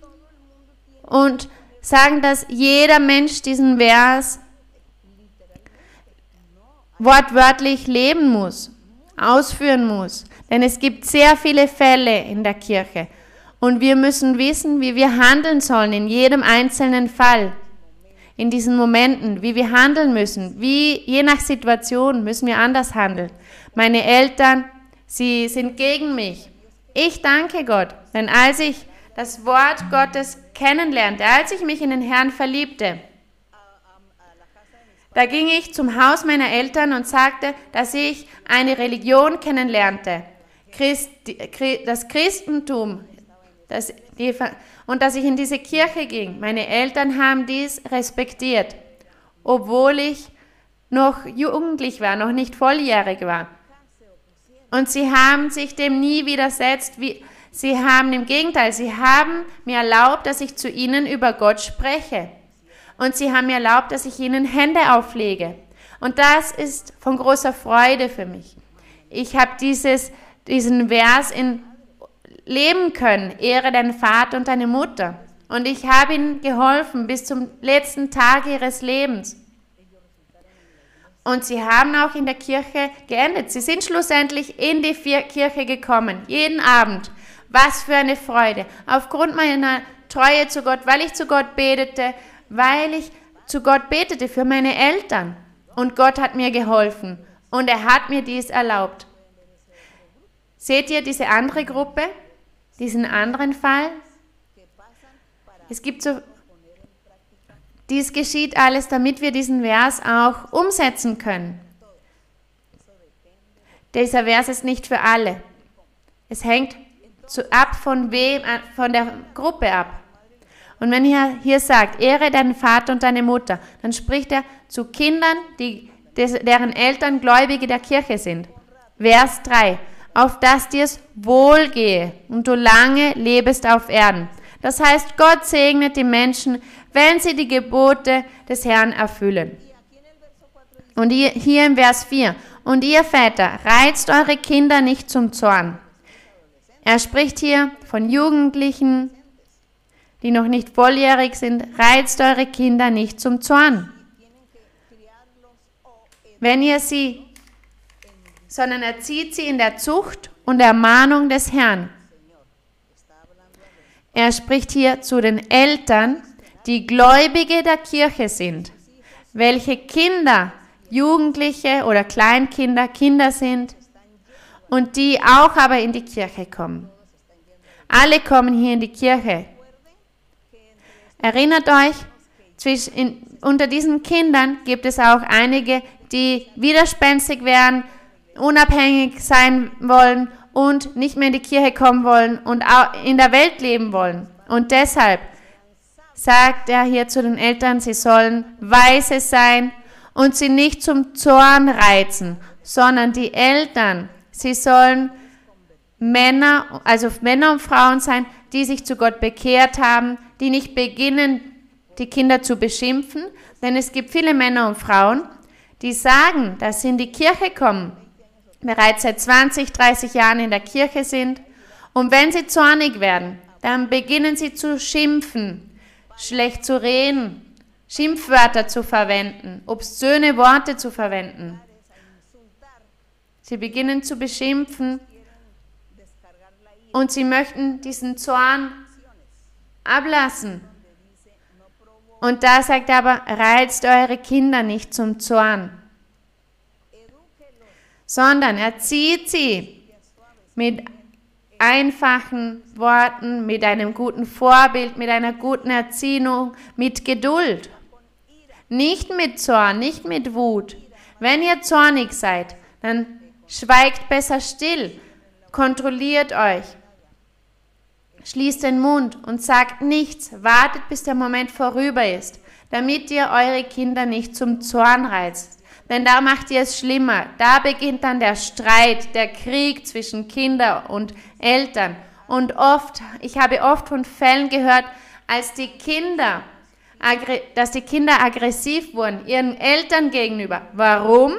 und sagen, dass jeder Mensch diesen Vers wortwörtlich leben muss, ausführen muss. Denn es gibt sehr viele Fälle in der Kirche. Und wir müssen wissen, wie wir handeln sollen in jedem einzelnen Fall in diesen Momenten, wie wir handeln müssen, wie je nach Situation müssen wir anders handeln. Meine Eltern, sie sind gegen mich. Ich danke Gott, denn als ich das Wort Gottes kennenlernte, als ich mich in den Herrn verliebte, da ging ich zum Haus meiner Eltern und sagte, dass ich eine Religion kennenlernte, das Christentum, das, die, und dass ich in diese Kirche ging. Meine Eltern haben dies respektiert, obwohl ich noch jugendlich war, noch nicht volljährig war. Und sie haben sich dem nie widersetzt. Wie, sie haben im Gegenteil, sie haben mir erlaubt, dass ich zu ihnen über Gott spreche. Und sie haben mir erlaubt, dass ich ihnen Hände auflege. Und das ist von großer Freude für mich. Ich habe diesen Vers in leben können. Ehre deinen Vater und deine Mutter. Und ich habe ihnen geholfen bis zum letzten Tag ihres Lebens. Und sie haben auch in der Kirche geendet. Sie sind schlussendlich in die Kirche gekommen, jeden Abend. Was für eine Freude. Aufgrund meiner Treue zu Gott, weil ich zu Gott betete, weil ich zu Gott betete für meine Eltern. Und Gott hat mir geholfen. Und er hat mir dies erlaubt. Seht ihr diese andere Gruppe? diesen anderen Fall. Es gibt so, dies geschieht alles, damit wir diesen Vers auch umsetzen können. Dieser Vers ist nicht für alle. Es hängt zu, ab von wem, äh, von der Gruppe ab. Und wenn er hier sagt, ehre deinen Vater und deine Mutter, dann spricht er zu Kindern, die, deren Eltern Gläubige der Kirche sind. Vers 3 auf dass dir's wohlgehe und du lange lebest auf Erden. Das heißt, Gott segnet die Menschen, wenn sie die Gebote des Herrn erfüllen. Und hier im Vers 4, und ihr Väter, reizt eure Kinder nicht zum Zorn. Er spricht hier von Jugendlichen, die noch nicht volljährig sind, reizt eure Kinder nicht zum Zorn. Wenn ihr sie sondern erzieht sie in der Zucht und Ermahnung des Herrn. Er spricht hier zu den Eltern, die Gläubige der Kirche sind, welche Kinder, Jugendliche oder Kleinkinder, Kinder sind und die auch aber in die Kirche kommen. Alle kommen hier in die Kirche. Erinnert euch, zwischen, unter diesen Kindern gibt es auch einige, die widerspenstig werden, unabhängig sein wollen und nicht mehr in die Kirche kommen wollen und in der Welt leben wollen. Und deshalb sagt er hier zu den Eltern, sie sollen weise sein und sie nicht zum Zorn reizen, sondern die Eltern, sie sollen Männer, also Männer und Frauen sein, die sich zu Gott bekehrt haben, die nicht beginnen, die Kinder zu beschimpfen, denn es gibt viele Männer und Frauen, die sagen, dass sie in die Kirche kommen, bereits seit 20, 30 Jahren in der Kirche sind und wenn sie zornig werden, dann beginnen sie zu schimpfen, schlecht zu reden, Schimpfwörter zu verwenden, obszöne Worte zu verwenden. Sie beginnen zu beschimpfen und sie möchten diesen Zorn ablassen. Und da sagt er aber, reizt eure Kinder nicht zum Zorn, sondern erzieht sie mit einfachen Worten, mit einem guten Vorbild, mit einer guten Erziehung, mit Geduld. Nicht mit Zorn, nicht mit Wut. Wenn ihr zornig seid, dann schweigt besser still, kontrolliert euch, Schließt den Mund und sagt nichts, wartet bis der Moment vorüber ist, damit ihr eure Kinder nicht zum Zorn reizt. Denn da macht ihr es schlimmer. Da beginnt dann der Streit, der Krieg zwischen Kindern und Eltern. Und oft, ich habe oft von Fällen gehört, als die Kinder, dass die Kinder aggressiv wurden, ihren Eltern gegenüber. Warum?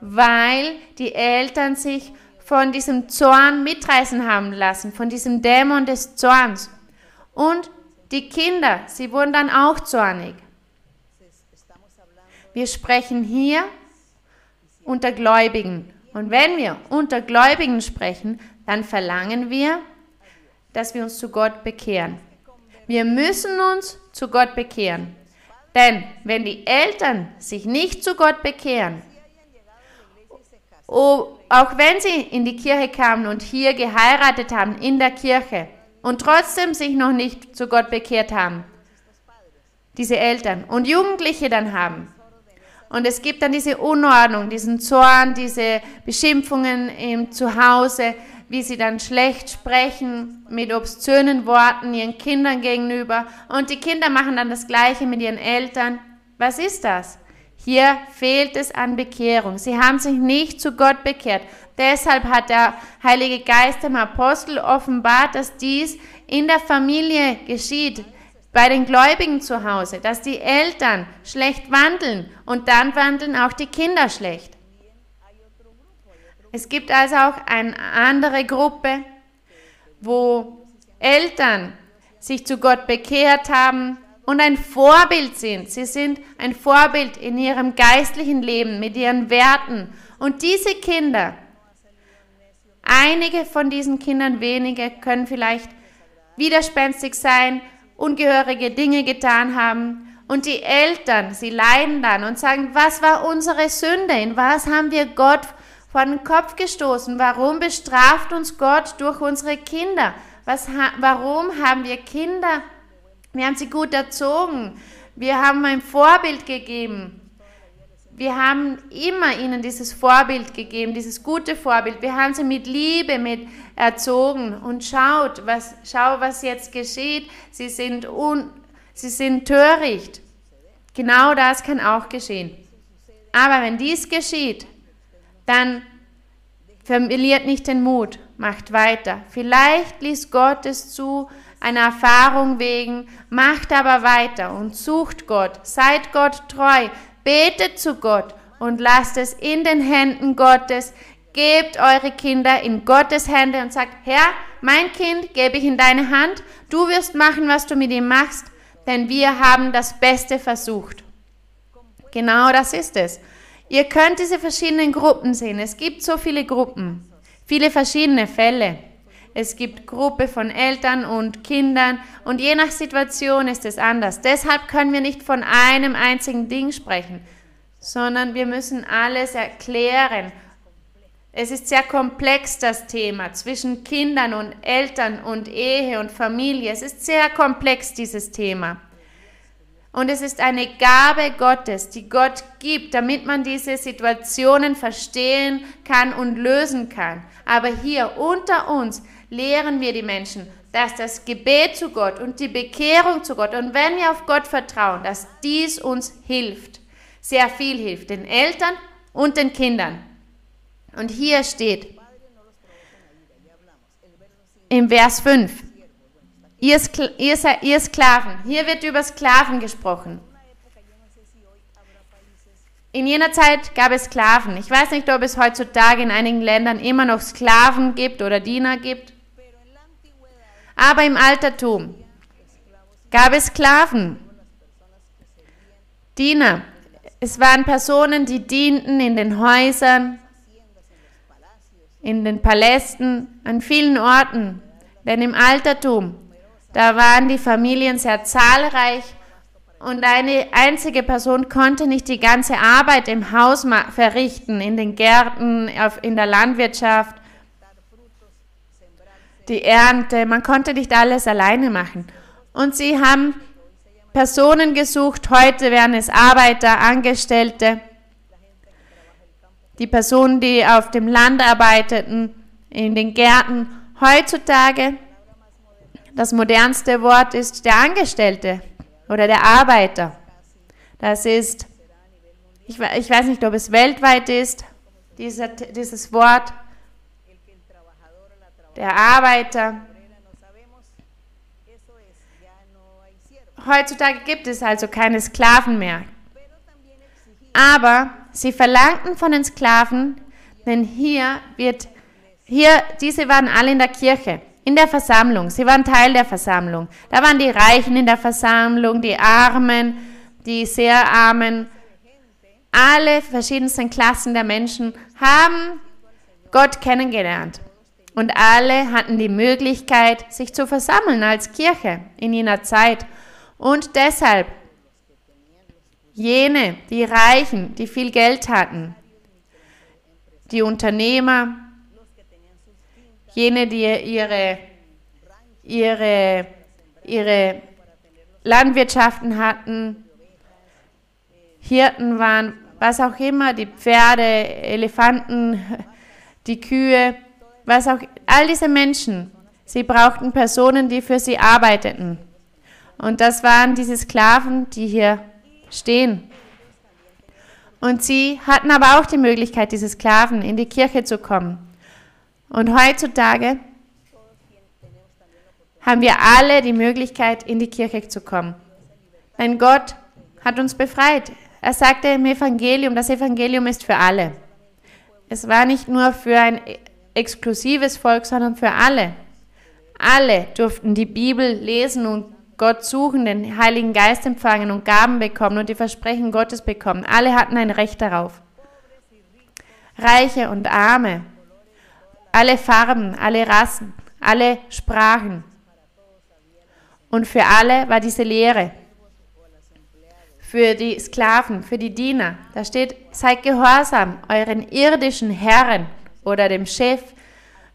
Weil die Eltern sich von diesem Zorn mitreißen haben lassen, von diesem Dämon des Zorns. Und die Kinder, sie wurden dann auch zornig. Wir sprechen hier unter Gläubigen. Und wenn wir unter Gläubigen sprechen, dann verlangen wir, dass wir uns zu Gott bekehren. Wir müssen uns zu Gott bekehren. Denn wenn die Eltern sich nicht zu Gott bekehren, auch wenn sie in die Kirche kamen und hier geheiratet haben, in der Kirche, und trotzdem sich noch nicht zu Gott bekehrt haben, diese Eltern und Jugendliche dann haben. Und es gibt dann diese Unordnung, diesen Zorn, diese Beschimpfungen im Zuhause, wie sie dann schlecht sprechen mit obszönen Worten ihren Kindern gegenüber. Und die Kinder machen dann das Gleiche mit ihren Eltern. Was ist das? Hier fehlt es an Bekehrung. Sie haben sich nicht zu Gott bekehrt. Deshalb hat der Heilige Geist dem Apostel offenbart, dass dies in der Familie geschieht, bei den Gläubigen zu Hause, dass die Eltern schlecht wandeln und dann wandeln auch die Kinder schlecht. Es gibt also auch eine andere Gruppe, wo Eltern sich zu Gott bekehrt haben, und ein Vorbild sind. Sie sind ein Vorbild in ihrem geistlichen Leben mit ihren Werten. Und diese Kinder, einige von diesen Kindern, wenige, können vielleicht widerspenstig sein, ungehörige Dinge getan haben. Und die Eltern, sie leiden dann und sagen, was war unsere Sünde? In was haben wir Gott vor den Kopf gestoßen? Warum bestraft uns Gott durch unsere Kinder? Was, warum haben wir Kinder wir haben sie gut erzogen. Wir haben ein Vorbild gegeben. Wir haben immer ihnen dieses Vorbild gegeben, dieses gute Vorbild. Wir haben sie mit Liebe mit erzogen und schaut, was, schau, was jetzt geschieht. Sie sind, un, sie sind töricht. Genau das kann auch geschehen. Aber wenn dies geschieht, dann verliert nicht den Mut, macht weiter. Vielleicht ließ Gott es zu, einer Erfahrung wegen, macht aber weiter und sucht Gott, seid Gott treu, betet zu Gott und lasst es in den Händen Gottes, gebt eure Kinder in Gottes Hände und sagt, Herr, mein Kind gebe ich in deine Hand, du wirst machen, was du mit ihm machst, denn wir haben das Beste versucht. Genau das ist es. Ihr könnt diese verschiedenen Gruppen sehen. Es gibt so viele Gruppen, viele verschiedene Fälle. Es gibt Gruppe von Eltern und Kindern und je nach Situation ist es anders. Deshalb können wir nicht von einem einzigen Ding sprechen, sondern wir müssen alles erklären. Es ist sehr komplex das Thema zwischen Kindern und Eltern und Ehe und Familie. Es ist sehr komplex dieses Thema. Und es ist eine Gabe Gottes, die Gott gibt, damit man diese Situationen verstehen kann und lösen kann. Aber hier unter uns lehren wir die Menschen, dass das Gebet zu Gott und die Bekehrung zu Gott und wenn wir auf Gott vertrauen, dass dies uns hilft, sehr viel hilft, den Eltern und den Kindern. Und hier steht im Vers 5, Ihr, Skla ihr, ihr Sklaven, hier wird über Sklaven gesprochen. In jener Zeit gab es Sklaven. Ich weiß nicht, ob es heutzutage in einigen Ländern immer noch Sklaven gibt oder Diener gibt. Aber im Altertum gab es Sklaven, Diener. Es waren Personen, die dienten in den Häusern, in den Palästen, an vielen Orten. Denn im Altertum da waren die Familien sehr zahlreich und eine einzige Person konnte nicht die ganze Arbeit im Haus verrichten, in den Gärten, in der Landwirtschaft, die Ernte. Man konnte nicht alles alleine machen. Und sie haben Personen gesucht, heute wären es Arbeiter, Angestellte, die Personen, die auf dem Land arbeiteten, in den Gärten. Heutzutage das modernste Wort ist der Angestellte oder der Arbeiter. Das ist, ich, ich weiß nicht, ob es weltweit ist, dieser, dieses Wort, der Arbeiter. Heutzutage gibt es also keine Sklaven mehr. Aber sie verlangten von den Sklaven, denn hier wird, hier, diese waren alle in der Kirche in der Versammlung. Sie waren Teil der Versammlung. Da waren die Reichen in der Versammlung, die Armen, die sehr Armen. Alle verschiedensten Klassen der Menschen haben Gott kennengelernt. Und alle hatten die Möglichkeit, sich zu versammeln als Kirche in jener Zeit. Und deshalb, jene, die Reichen, die viel Geld hatten, die Unternehmer, jene, die ihre, ihre, ihre Landwirtschaften hatten, Hirten waren, was auch immer, die Pferde, Elefanten, die Kühe, was auch, all diese Menschen, sie brauchten Personen, die für sie arbeiteten. Und das waren diese Sklaven, die hier stehen. Und sie hatten aber auch die Möglichkeit, diese Sklaven in die Kirche zu kommen. Und heutzutage haben wir alle die Möglichkeit, in die Kirche zu kommen. Denn Gott hat uns befreit. Er sagte im Evangelium, das Evangelium ist für alle. Es war nicht nur für ein exklusives Volk, sondern für alle. Alle durften die Bibel lesen und Gott suchen, den Heiligen Geist empfangen und Gaben bekommen und die Versprechen Gottes bekommen. Alle hatten ein Recht darauf. Reiche und Arme, alle Farben, alle Rassen, alle Sprachen. Und für alle war diese Lehre. Für die Sklaven, für die Diener. Da steht, seid gehorsam euren irdischen Herren oder dem Chef,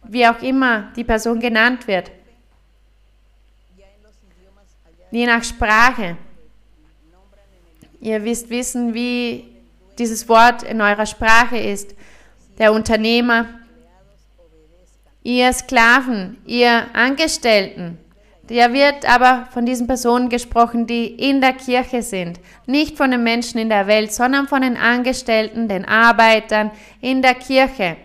wie auch immer die Person genannt wird. Je nach Sprache. Ihr wisst wissen, wie dieses Wort in eurer Sprache ist. Der Unternehmer, ihr Sklaven, ihr Angestellten. Der wird aber von diesen Personen gesprochen, die in der Kirche sind. Nicht von den Menschen in der Welt, sondern von den Angestellten, den Arbeitern in der Kirche.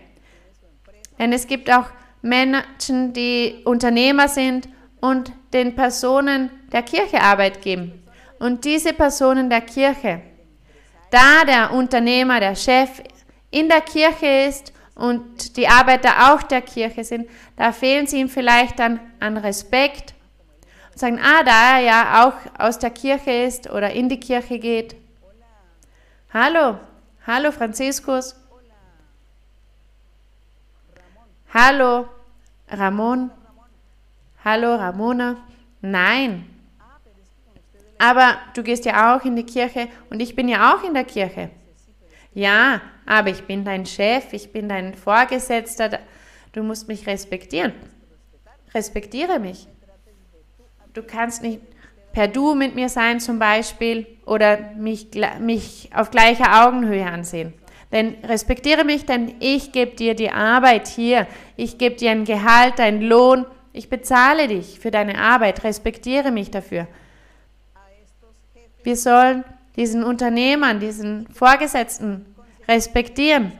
Denn es gibt auch Menschen, die Unternehmer sind und den Personen der Kirche Arbeit geben. Und diese Personen der Kirche, da der Unternehmer, der Chef in der Kirche ist und die Arbeiter auch der Kirche sind, da fehlen sie ihm vielleicht dann an Respekt und sagen, ah, da er ja auch aus der Kirche ist oder in die Kirche geht. Hallo, hallo Franziskus. Hallo Ramon. Hallo Ramona. Nein. Aber du gehst ja auch in die Kirche und ich bin ja auch in der Kirche. Ja, aber ich bin dein Chef, ich bin dein Vorgesetzter, du musst mich respektieren. Respektiere mich. Du kannst nicht per Du mit mir sein zum Beispiel oder mich, mich auf gleicher Augenhöhe ansehen. Denn respektiere mich, denn ich gebe dir die Arbeit hier. Ich gebe dir ein Gehalt, einen Lohn. Ich bezahle dich für deine Arbeit. Respektiere mich dafür. Wir sollen diesen Unternehmern, diesen Vorgesetzten respektieren.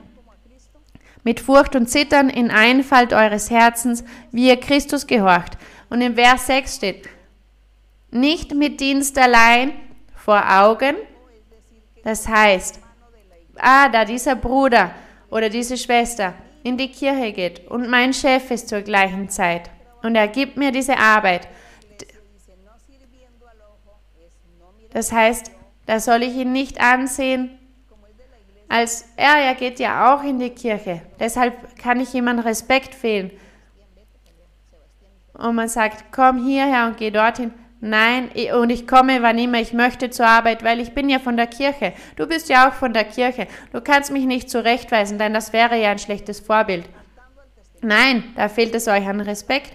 Mit Furcht und Zittern in Einfalt eures Herzens, wie ihr Christus gehorcht. Und im Vers 6 steht, nicht mit Dienst allein vor Augen. Das heißt, ah, da dieser Bruder oder diese Schwester in die Kirche geht und mein Chef ist zur gleichen Zeit und er gibt mir diese Arbeit. Das heißt, da soll ich ihn nicht ansehen als er, er geht ja auch in die Kirche. Deshalb kann ich an Respekt fehlen. Und man sagt, komm hierher und geh dorthin. Nein, und ich komme, wann immer ich möchte zur Arbeit, weil ich bin ja von der Kirche. Du bist ja auch von der Kirche. Du kannst mich nicht zurechtweisen, denn das wäre ja ein schlechtes Vorbild. Nein, da fehlt es euch an Respekt.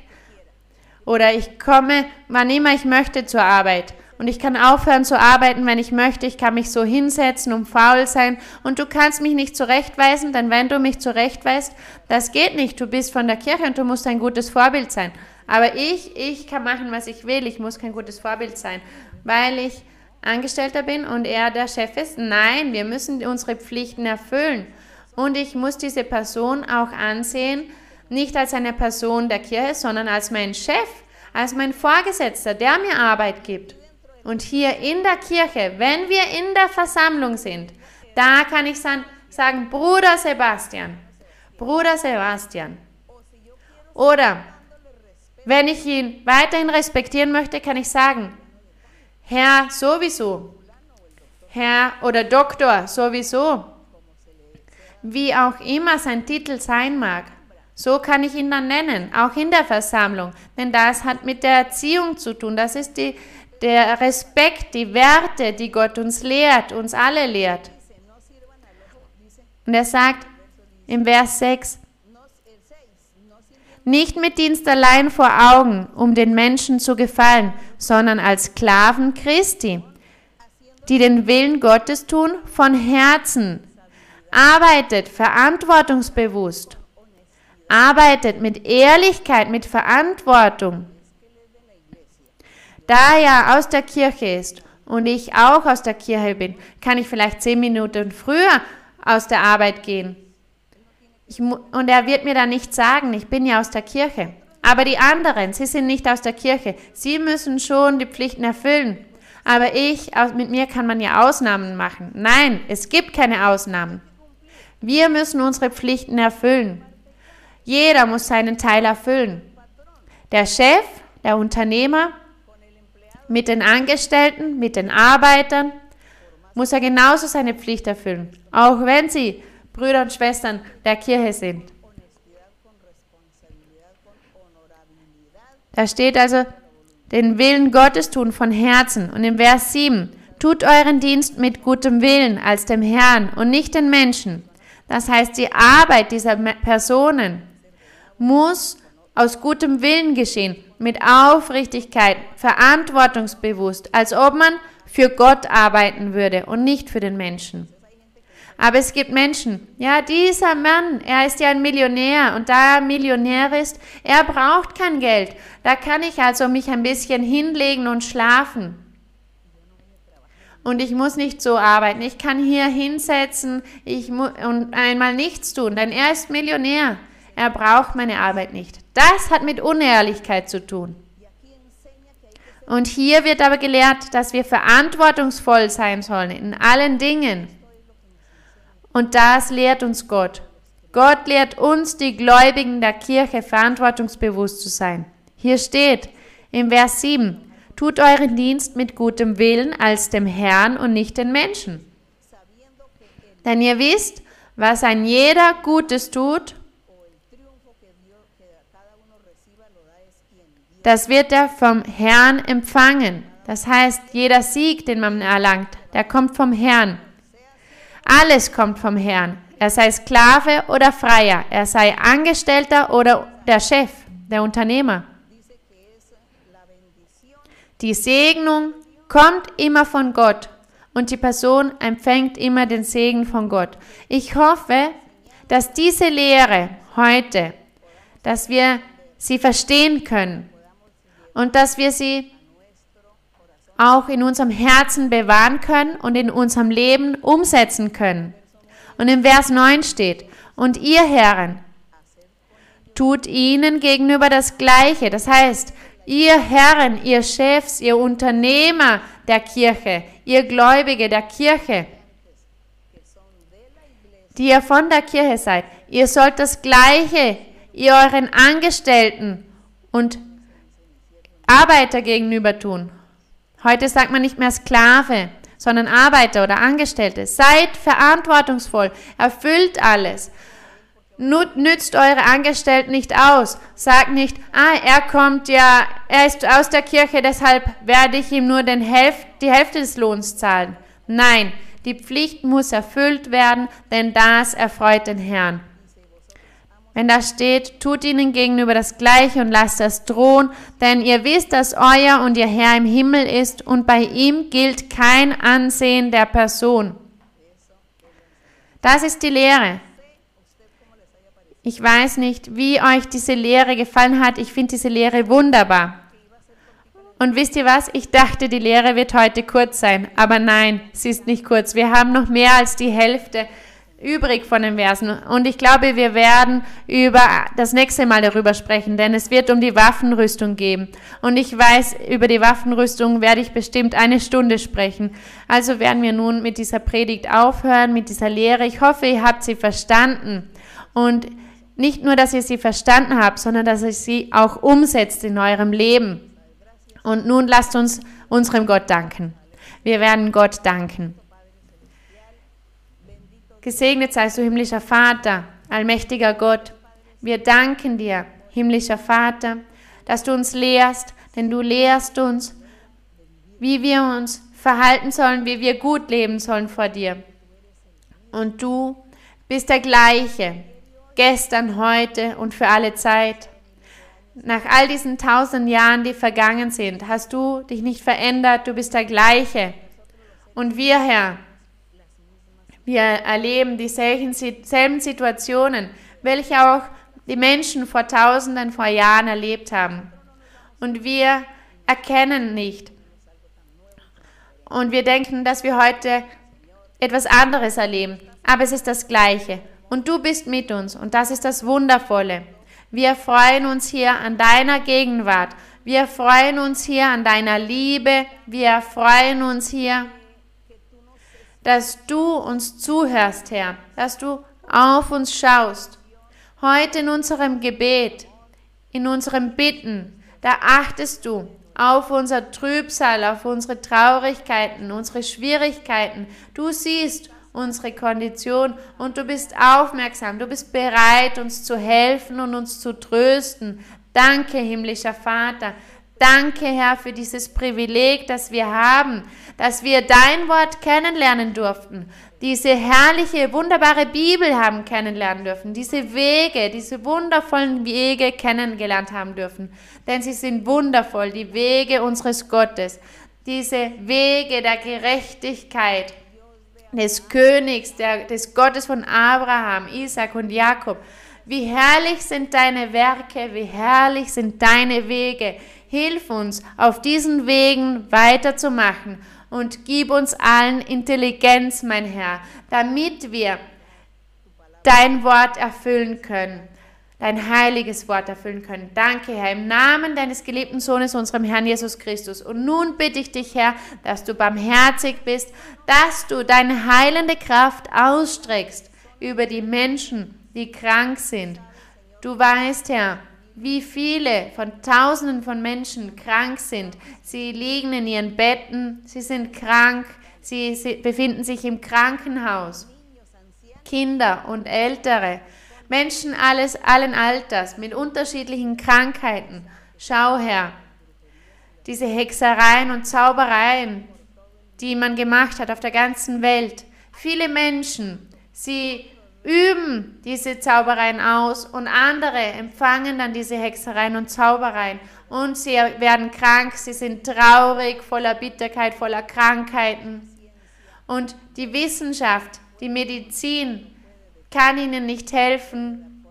Oder ich komme, wann immer ich möchte zur Arbeit. Und ich kann aufhören zu arbeiten, wenn ich möchte. Ich kann mich so hinsetzen und faul sein. Und du kannst mich nicht zurechtweisen, denn wenn du mich zurechtweist, das geht nicht. Du bist von der Kirche und du musst ein gutes Vorbild sein. Aber ich, ich kann machen, was ich will. Ich muss kein gutes Vorbild sein, weil ich Angestellter bin und er der Chef ist. Nein, wir müssen unsere Pflichten erfüllen. Und ich muss diese Person auch ansehen, nicht als eine Person der Kirche, sondern als mein Chef, als mein Vorgesetzter, der mir Arbeit gibt. Und hier in der Kirche, wenn wir in der Versammlung sind, da kann ich sagen, Bruder Sebastian, Bruder Sebastian. Oder wenn ich ihn weiterhin respektieren möchte, kann ich sagen, Herr sowieso, Herr oder Doktor sowieso, wie auch immer sein Titel sein mag. So kann ich ihn dann nennen, auch in der Versammlung, denn das hat mit der Erziehung zu tun. Das ist die, der Respekt, die Werte, die Gott uns lehrt, uns alle lehrt. Und er sagt im Vers 6, nicht mit Dienst allein vor Augen, um den Menschen zu gefallen, sondern als Sklaven Christi, die den Willen Gottes tun von Herzen. Arbeitet verantwortungsbewusst. Arbeitet mit Ehrlichkeit, mit Verantwortung da er aus der Kirche ist und ich auch aus der Kirche bin, kann ich vielleicht zehn Minuten früher aus der Arbeit gehen. Ich, und er wird mir dann nicht sagen, ich bin ja aus der Kirche. Aber die anderen, sie sind nicht aus der Kirche. Sie müssen schon die Pflichten erfüllen. Aber ich, mit mir kann man ja Ausnahmen machen. Nein, es gibt keine Ausnahmen. Wir müssen unsere Pflichten erfüllen. Jeder muss seinen Teil erfüllen. Der Chef, der Unternehmer, mit den Angestellten, mit den Arbeitern, muss er genauso seine Pflicht erfüllen, auch wenn sie Brüder und Schwestern der Kirche sind. Da steht also, den Willen Gottes tun von Herzen. Und im Vers 7, tut euren Dienst mit gutem Willen als dem Herrn und nicht den Menschen. Das heißt, die Arbeit dieser Personen muss aus gutem Willen geschehen, mit Aufrichtigkeit, verantwortungsbewusst, als ob man für Gott arbeiten würde und nicht für den Menschen. Aber es gibt Menschen, ja, dieser Mann, er ist ja ein Millionär und da er Millionär ist, er braucht kein Geld. Da kann ich also mich ein bisschen hinlegen und schlafen. Und ich muss nicht so arbeiten. Ich kann hier hinsetzen ich und einmal nichts tun, denn er ist Millionär. Er braucht meine Arbeit nicht. Das hat mit Unehrlichkeit zu tun. Und hier wird aber gelehrt, dass wir verantwortungsvoll sein sollen in allen Dingen. Und das lehrt uns Gott. Gott lehrt uns, die Gläubigen der Kirche, verantwortungsbewusst zu sein. Hier steht im Vers 7, tut euren Dienst mit gutem Willen als dem Herrn und nicht den Menschen. Denn ihr wisst, was ein jeder Gutes tut, das wird er vom Herrn empfangen. Das heißt, jeder Sieg, den man erlangt, der kommt vom Herrn. Alles kommt vom Herrn. Er sei Sklave oder Freier, er sei Angestellter oder der Chef, der Unternehmer. Die Segnung kommt immer von Gott und die Person empfängt immer den Segen von Gott. Ich hoffe, dass diese Lehre heute, dass wir sie verstehen können und dass wir sie auch in unserem Herzen bewahren können und in unserem Leben umsetzen können. Und im Vers 9 steht, und ihr Herren, tut ihnen gegenüber das Gleiche. Das heißt, ihr Herren, ihr Chefs, ihr Unternehmer der Kirche, ihr Gläubige der Kirche, die ihr von der Kirche seid, ihr sollt das Gleiche ihr euren Angestellten und Arbeiter gegenüber tun. Heute sagt man nicht mehr Sklave, sondern Arbeiter oder Angestellte. Seid verantwortungsvoll, erfüllt alles. Nützt eure Angestellten nicht aus. Sagt nicht, ah, er kommt ja, er ist aus der Kirche, deshalb werde ich ihm nur den Hälf die Hälfte des Lohns zahlen. Nein, die Pflicht muss erfüllt werden, denn das erfreut den Herrn. Wenn da steht, tut ihnen gegenüber das Gleiche und lasst das drohen, denn ihr wisst, dass euer und ihr Herr im Himmel ist und bei ihm gilt kein Ansehen der Person. Das ist die Lehre. Ich weiß nicht, wie euch diese Lehre gefallen hat. Ich finde diese Lehre wunderbar. Und wisst ihr was? Ich dachte, die Lehre wird heute kurz sein. Aber nein, sie ist nicht kurz. Wir haben noch mehr als die Hälfte übrig von den Versen. Und ich glaube, wir werden über das nächste Mal darüber sprechen, denn es wird um die Waffenrüstung gehen. Und ich weiß, über die Waffenrüstung werde ich bestimmt eine Stunde sprechen. Also werden wir nun mit dieser Predigt aufhören, mit dieser Lehre. Ich hoffe, ihr habt sie verstanden. Und nicht nur, dass ihr sie verstanden habt, sondern dass ihr sie auch umsetzt in eurem Leben. Und nun lasst uns unserem Gott danken. Wir werden Gott danken. Gesegnet seist du, himmlischer Vater, allmächtiger Gott. Wir danken dir, himmlischer Vater, dass du uns lehrst, denn du lehrst uns, wie wir uns verhalten sollen, wie wir gut leben sollen vor dir. Und du bist der gleiche, gestern, heute und für alle Zeit. Nach all diesen tausend Jahren, die vergangen sind, hast du dich nicht verändert, du bist der gleiche. Und wir, Herr, wir erleben dieselben Situationen, welche auch die Menschen vor tausenden, vor Jahren erlebt haben. Und wir erkennen nicht. Und wir denken, dass wir heute etwas anderes erleben. Aber es ist das Gleiche und du bist mit uns und das ist das Wundervolle. Wir freuen uns hier an deiner Gegenwart. Wir freuen uns hier an deiner Liebe. Wir freuen uns hier, dass du uns zuhörst, Herr, dass du auf uns schaust. Heute in unserem Gebet, in unserem Bitten, da achtest du auf unser Trübsal, auf unsere Traurigkeiten, unsere Schwierigkeiten. Du siehst unsere Kondition und du bist aufmerksam, du bist bereit, uns zu helfen und uns zu trösten. Danke, himmlischer Vater. Danke, Herr, für dieses Privileg, das wir haben, dass wir dein Wort kennenlernen durften, diese herrliche, wunderbare Bibel haben kennenlernen dürfen, diese Wege, diese wundervollen Wege kennengelernt haben dürfen. Denn sie sind wundervoll, die Wege unseres Gottes, diese Wege der Gerechtigkeit, des Königs, der, des Gottes von Abraham, Isaac und Jakob. Wie herrlich sind deine Werke, wie herrlich sind deine Wege. Hilf uns, auf diesen Wegen weiterzumachen und gib uns allen Intelligenz, mein Herr, damit wir dein Wort erfüllen können dein heiliges Wort erfüllen können. Danke, Herr, im Namen deines geliebten Sohnes, unserem Herrn Jesus Christus. Und nun bitte ich dich, Herr, dass du barmherzig bist, dass du deine heilende Kraft ausstreckst über die Menschen, die krank sind. Du weißt, Herr, wie viele von Tausenden von Menschen krank sind. Sie liegen in ihren Betten, sie sind krank, sie, sie befinden sich im Krankenhaus. Kinder und Ältere. Menschen alles, allen Alters mit unterschiedlichen Krankheiten. Schau her, diese Hexereien und Zaubereien, die man gemacht hat auf der ganzen Welt. Viele Menschen, sie üben diese Zaubereien aus und andere empfangen dann diese Hexereien und Zaubereien und sie werden krank, sie sind traurig, voller Bitterkeit, voller Krankheiten. Und die Wissenschaft, die Medizin kann ihnen nicht helfen,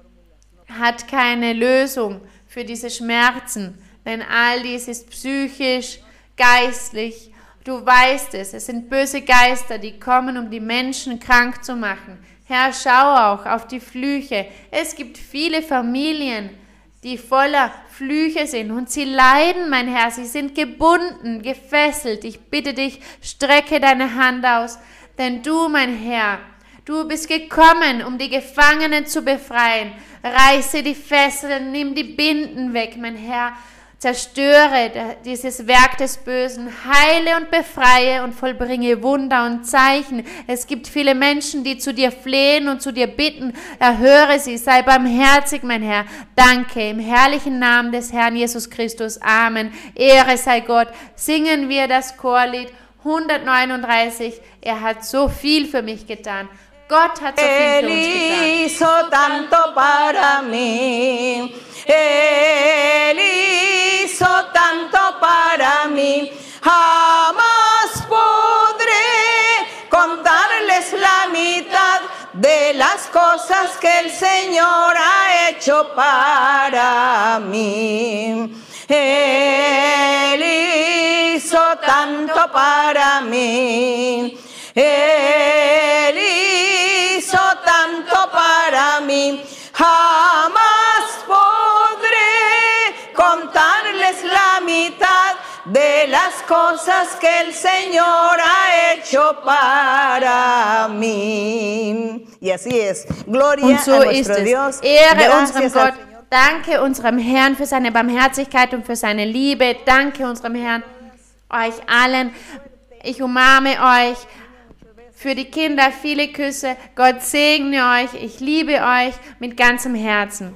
hat keine Lösung für diese Schmerzen, denn all dies ist psychisch, geistlich. Du weißt es, es sind böse Geister, die kommen, um die Menschen krank zu machen. Herr, schau auch auf die Flüche. Es gibt viele Familien, die voller Flüche sind und sie leiden, mein Herr, sie sind gebunden, gefesselt. Ich bitte dich, strecke deine Hand aus, denn du, mein Herr, du bist gekommen, um die Gefangenen zu befreien. Reiße die Fesseln, nimm die Binden weg, mein Herr. Zerstöre dieses Werk des Bösen, heile und befreie und vollbringe Wunder und Zeichen. Es gibt viele Menschen, die zu dir flehen und zu dir bitten. Erhöre sie, sei barmherzig, mein Herr. Danke im herrlichen Namen des Herrn Jesus Christus. Amen. Ehre sei Gott. Singen wir das Chorlied 139. Er hat so viel für mich getan. Él hizo tanto para mí. Él hizo tanto para mí. Jamás podré contarles la mitad de las cosas que el Señor ha hecho para mí. Él hizo tanto para mí. Él hizo tanto para mí. Jamás podré contarles la mitad de las cosas que el Señor ha hecho para mí. Y así es. Gloria so a nuestro es. Dios. Ehre unserem Gracias al Gott. Danke unserem Herrn für seine Barmherzigkeit und für seine Liebe. Danke unserem Herrn, euch allen. Ich umarme euch. Für die Kinder viele Küsse. Gott segne euch. Ich liebe euch mit ganzem Herzen.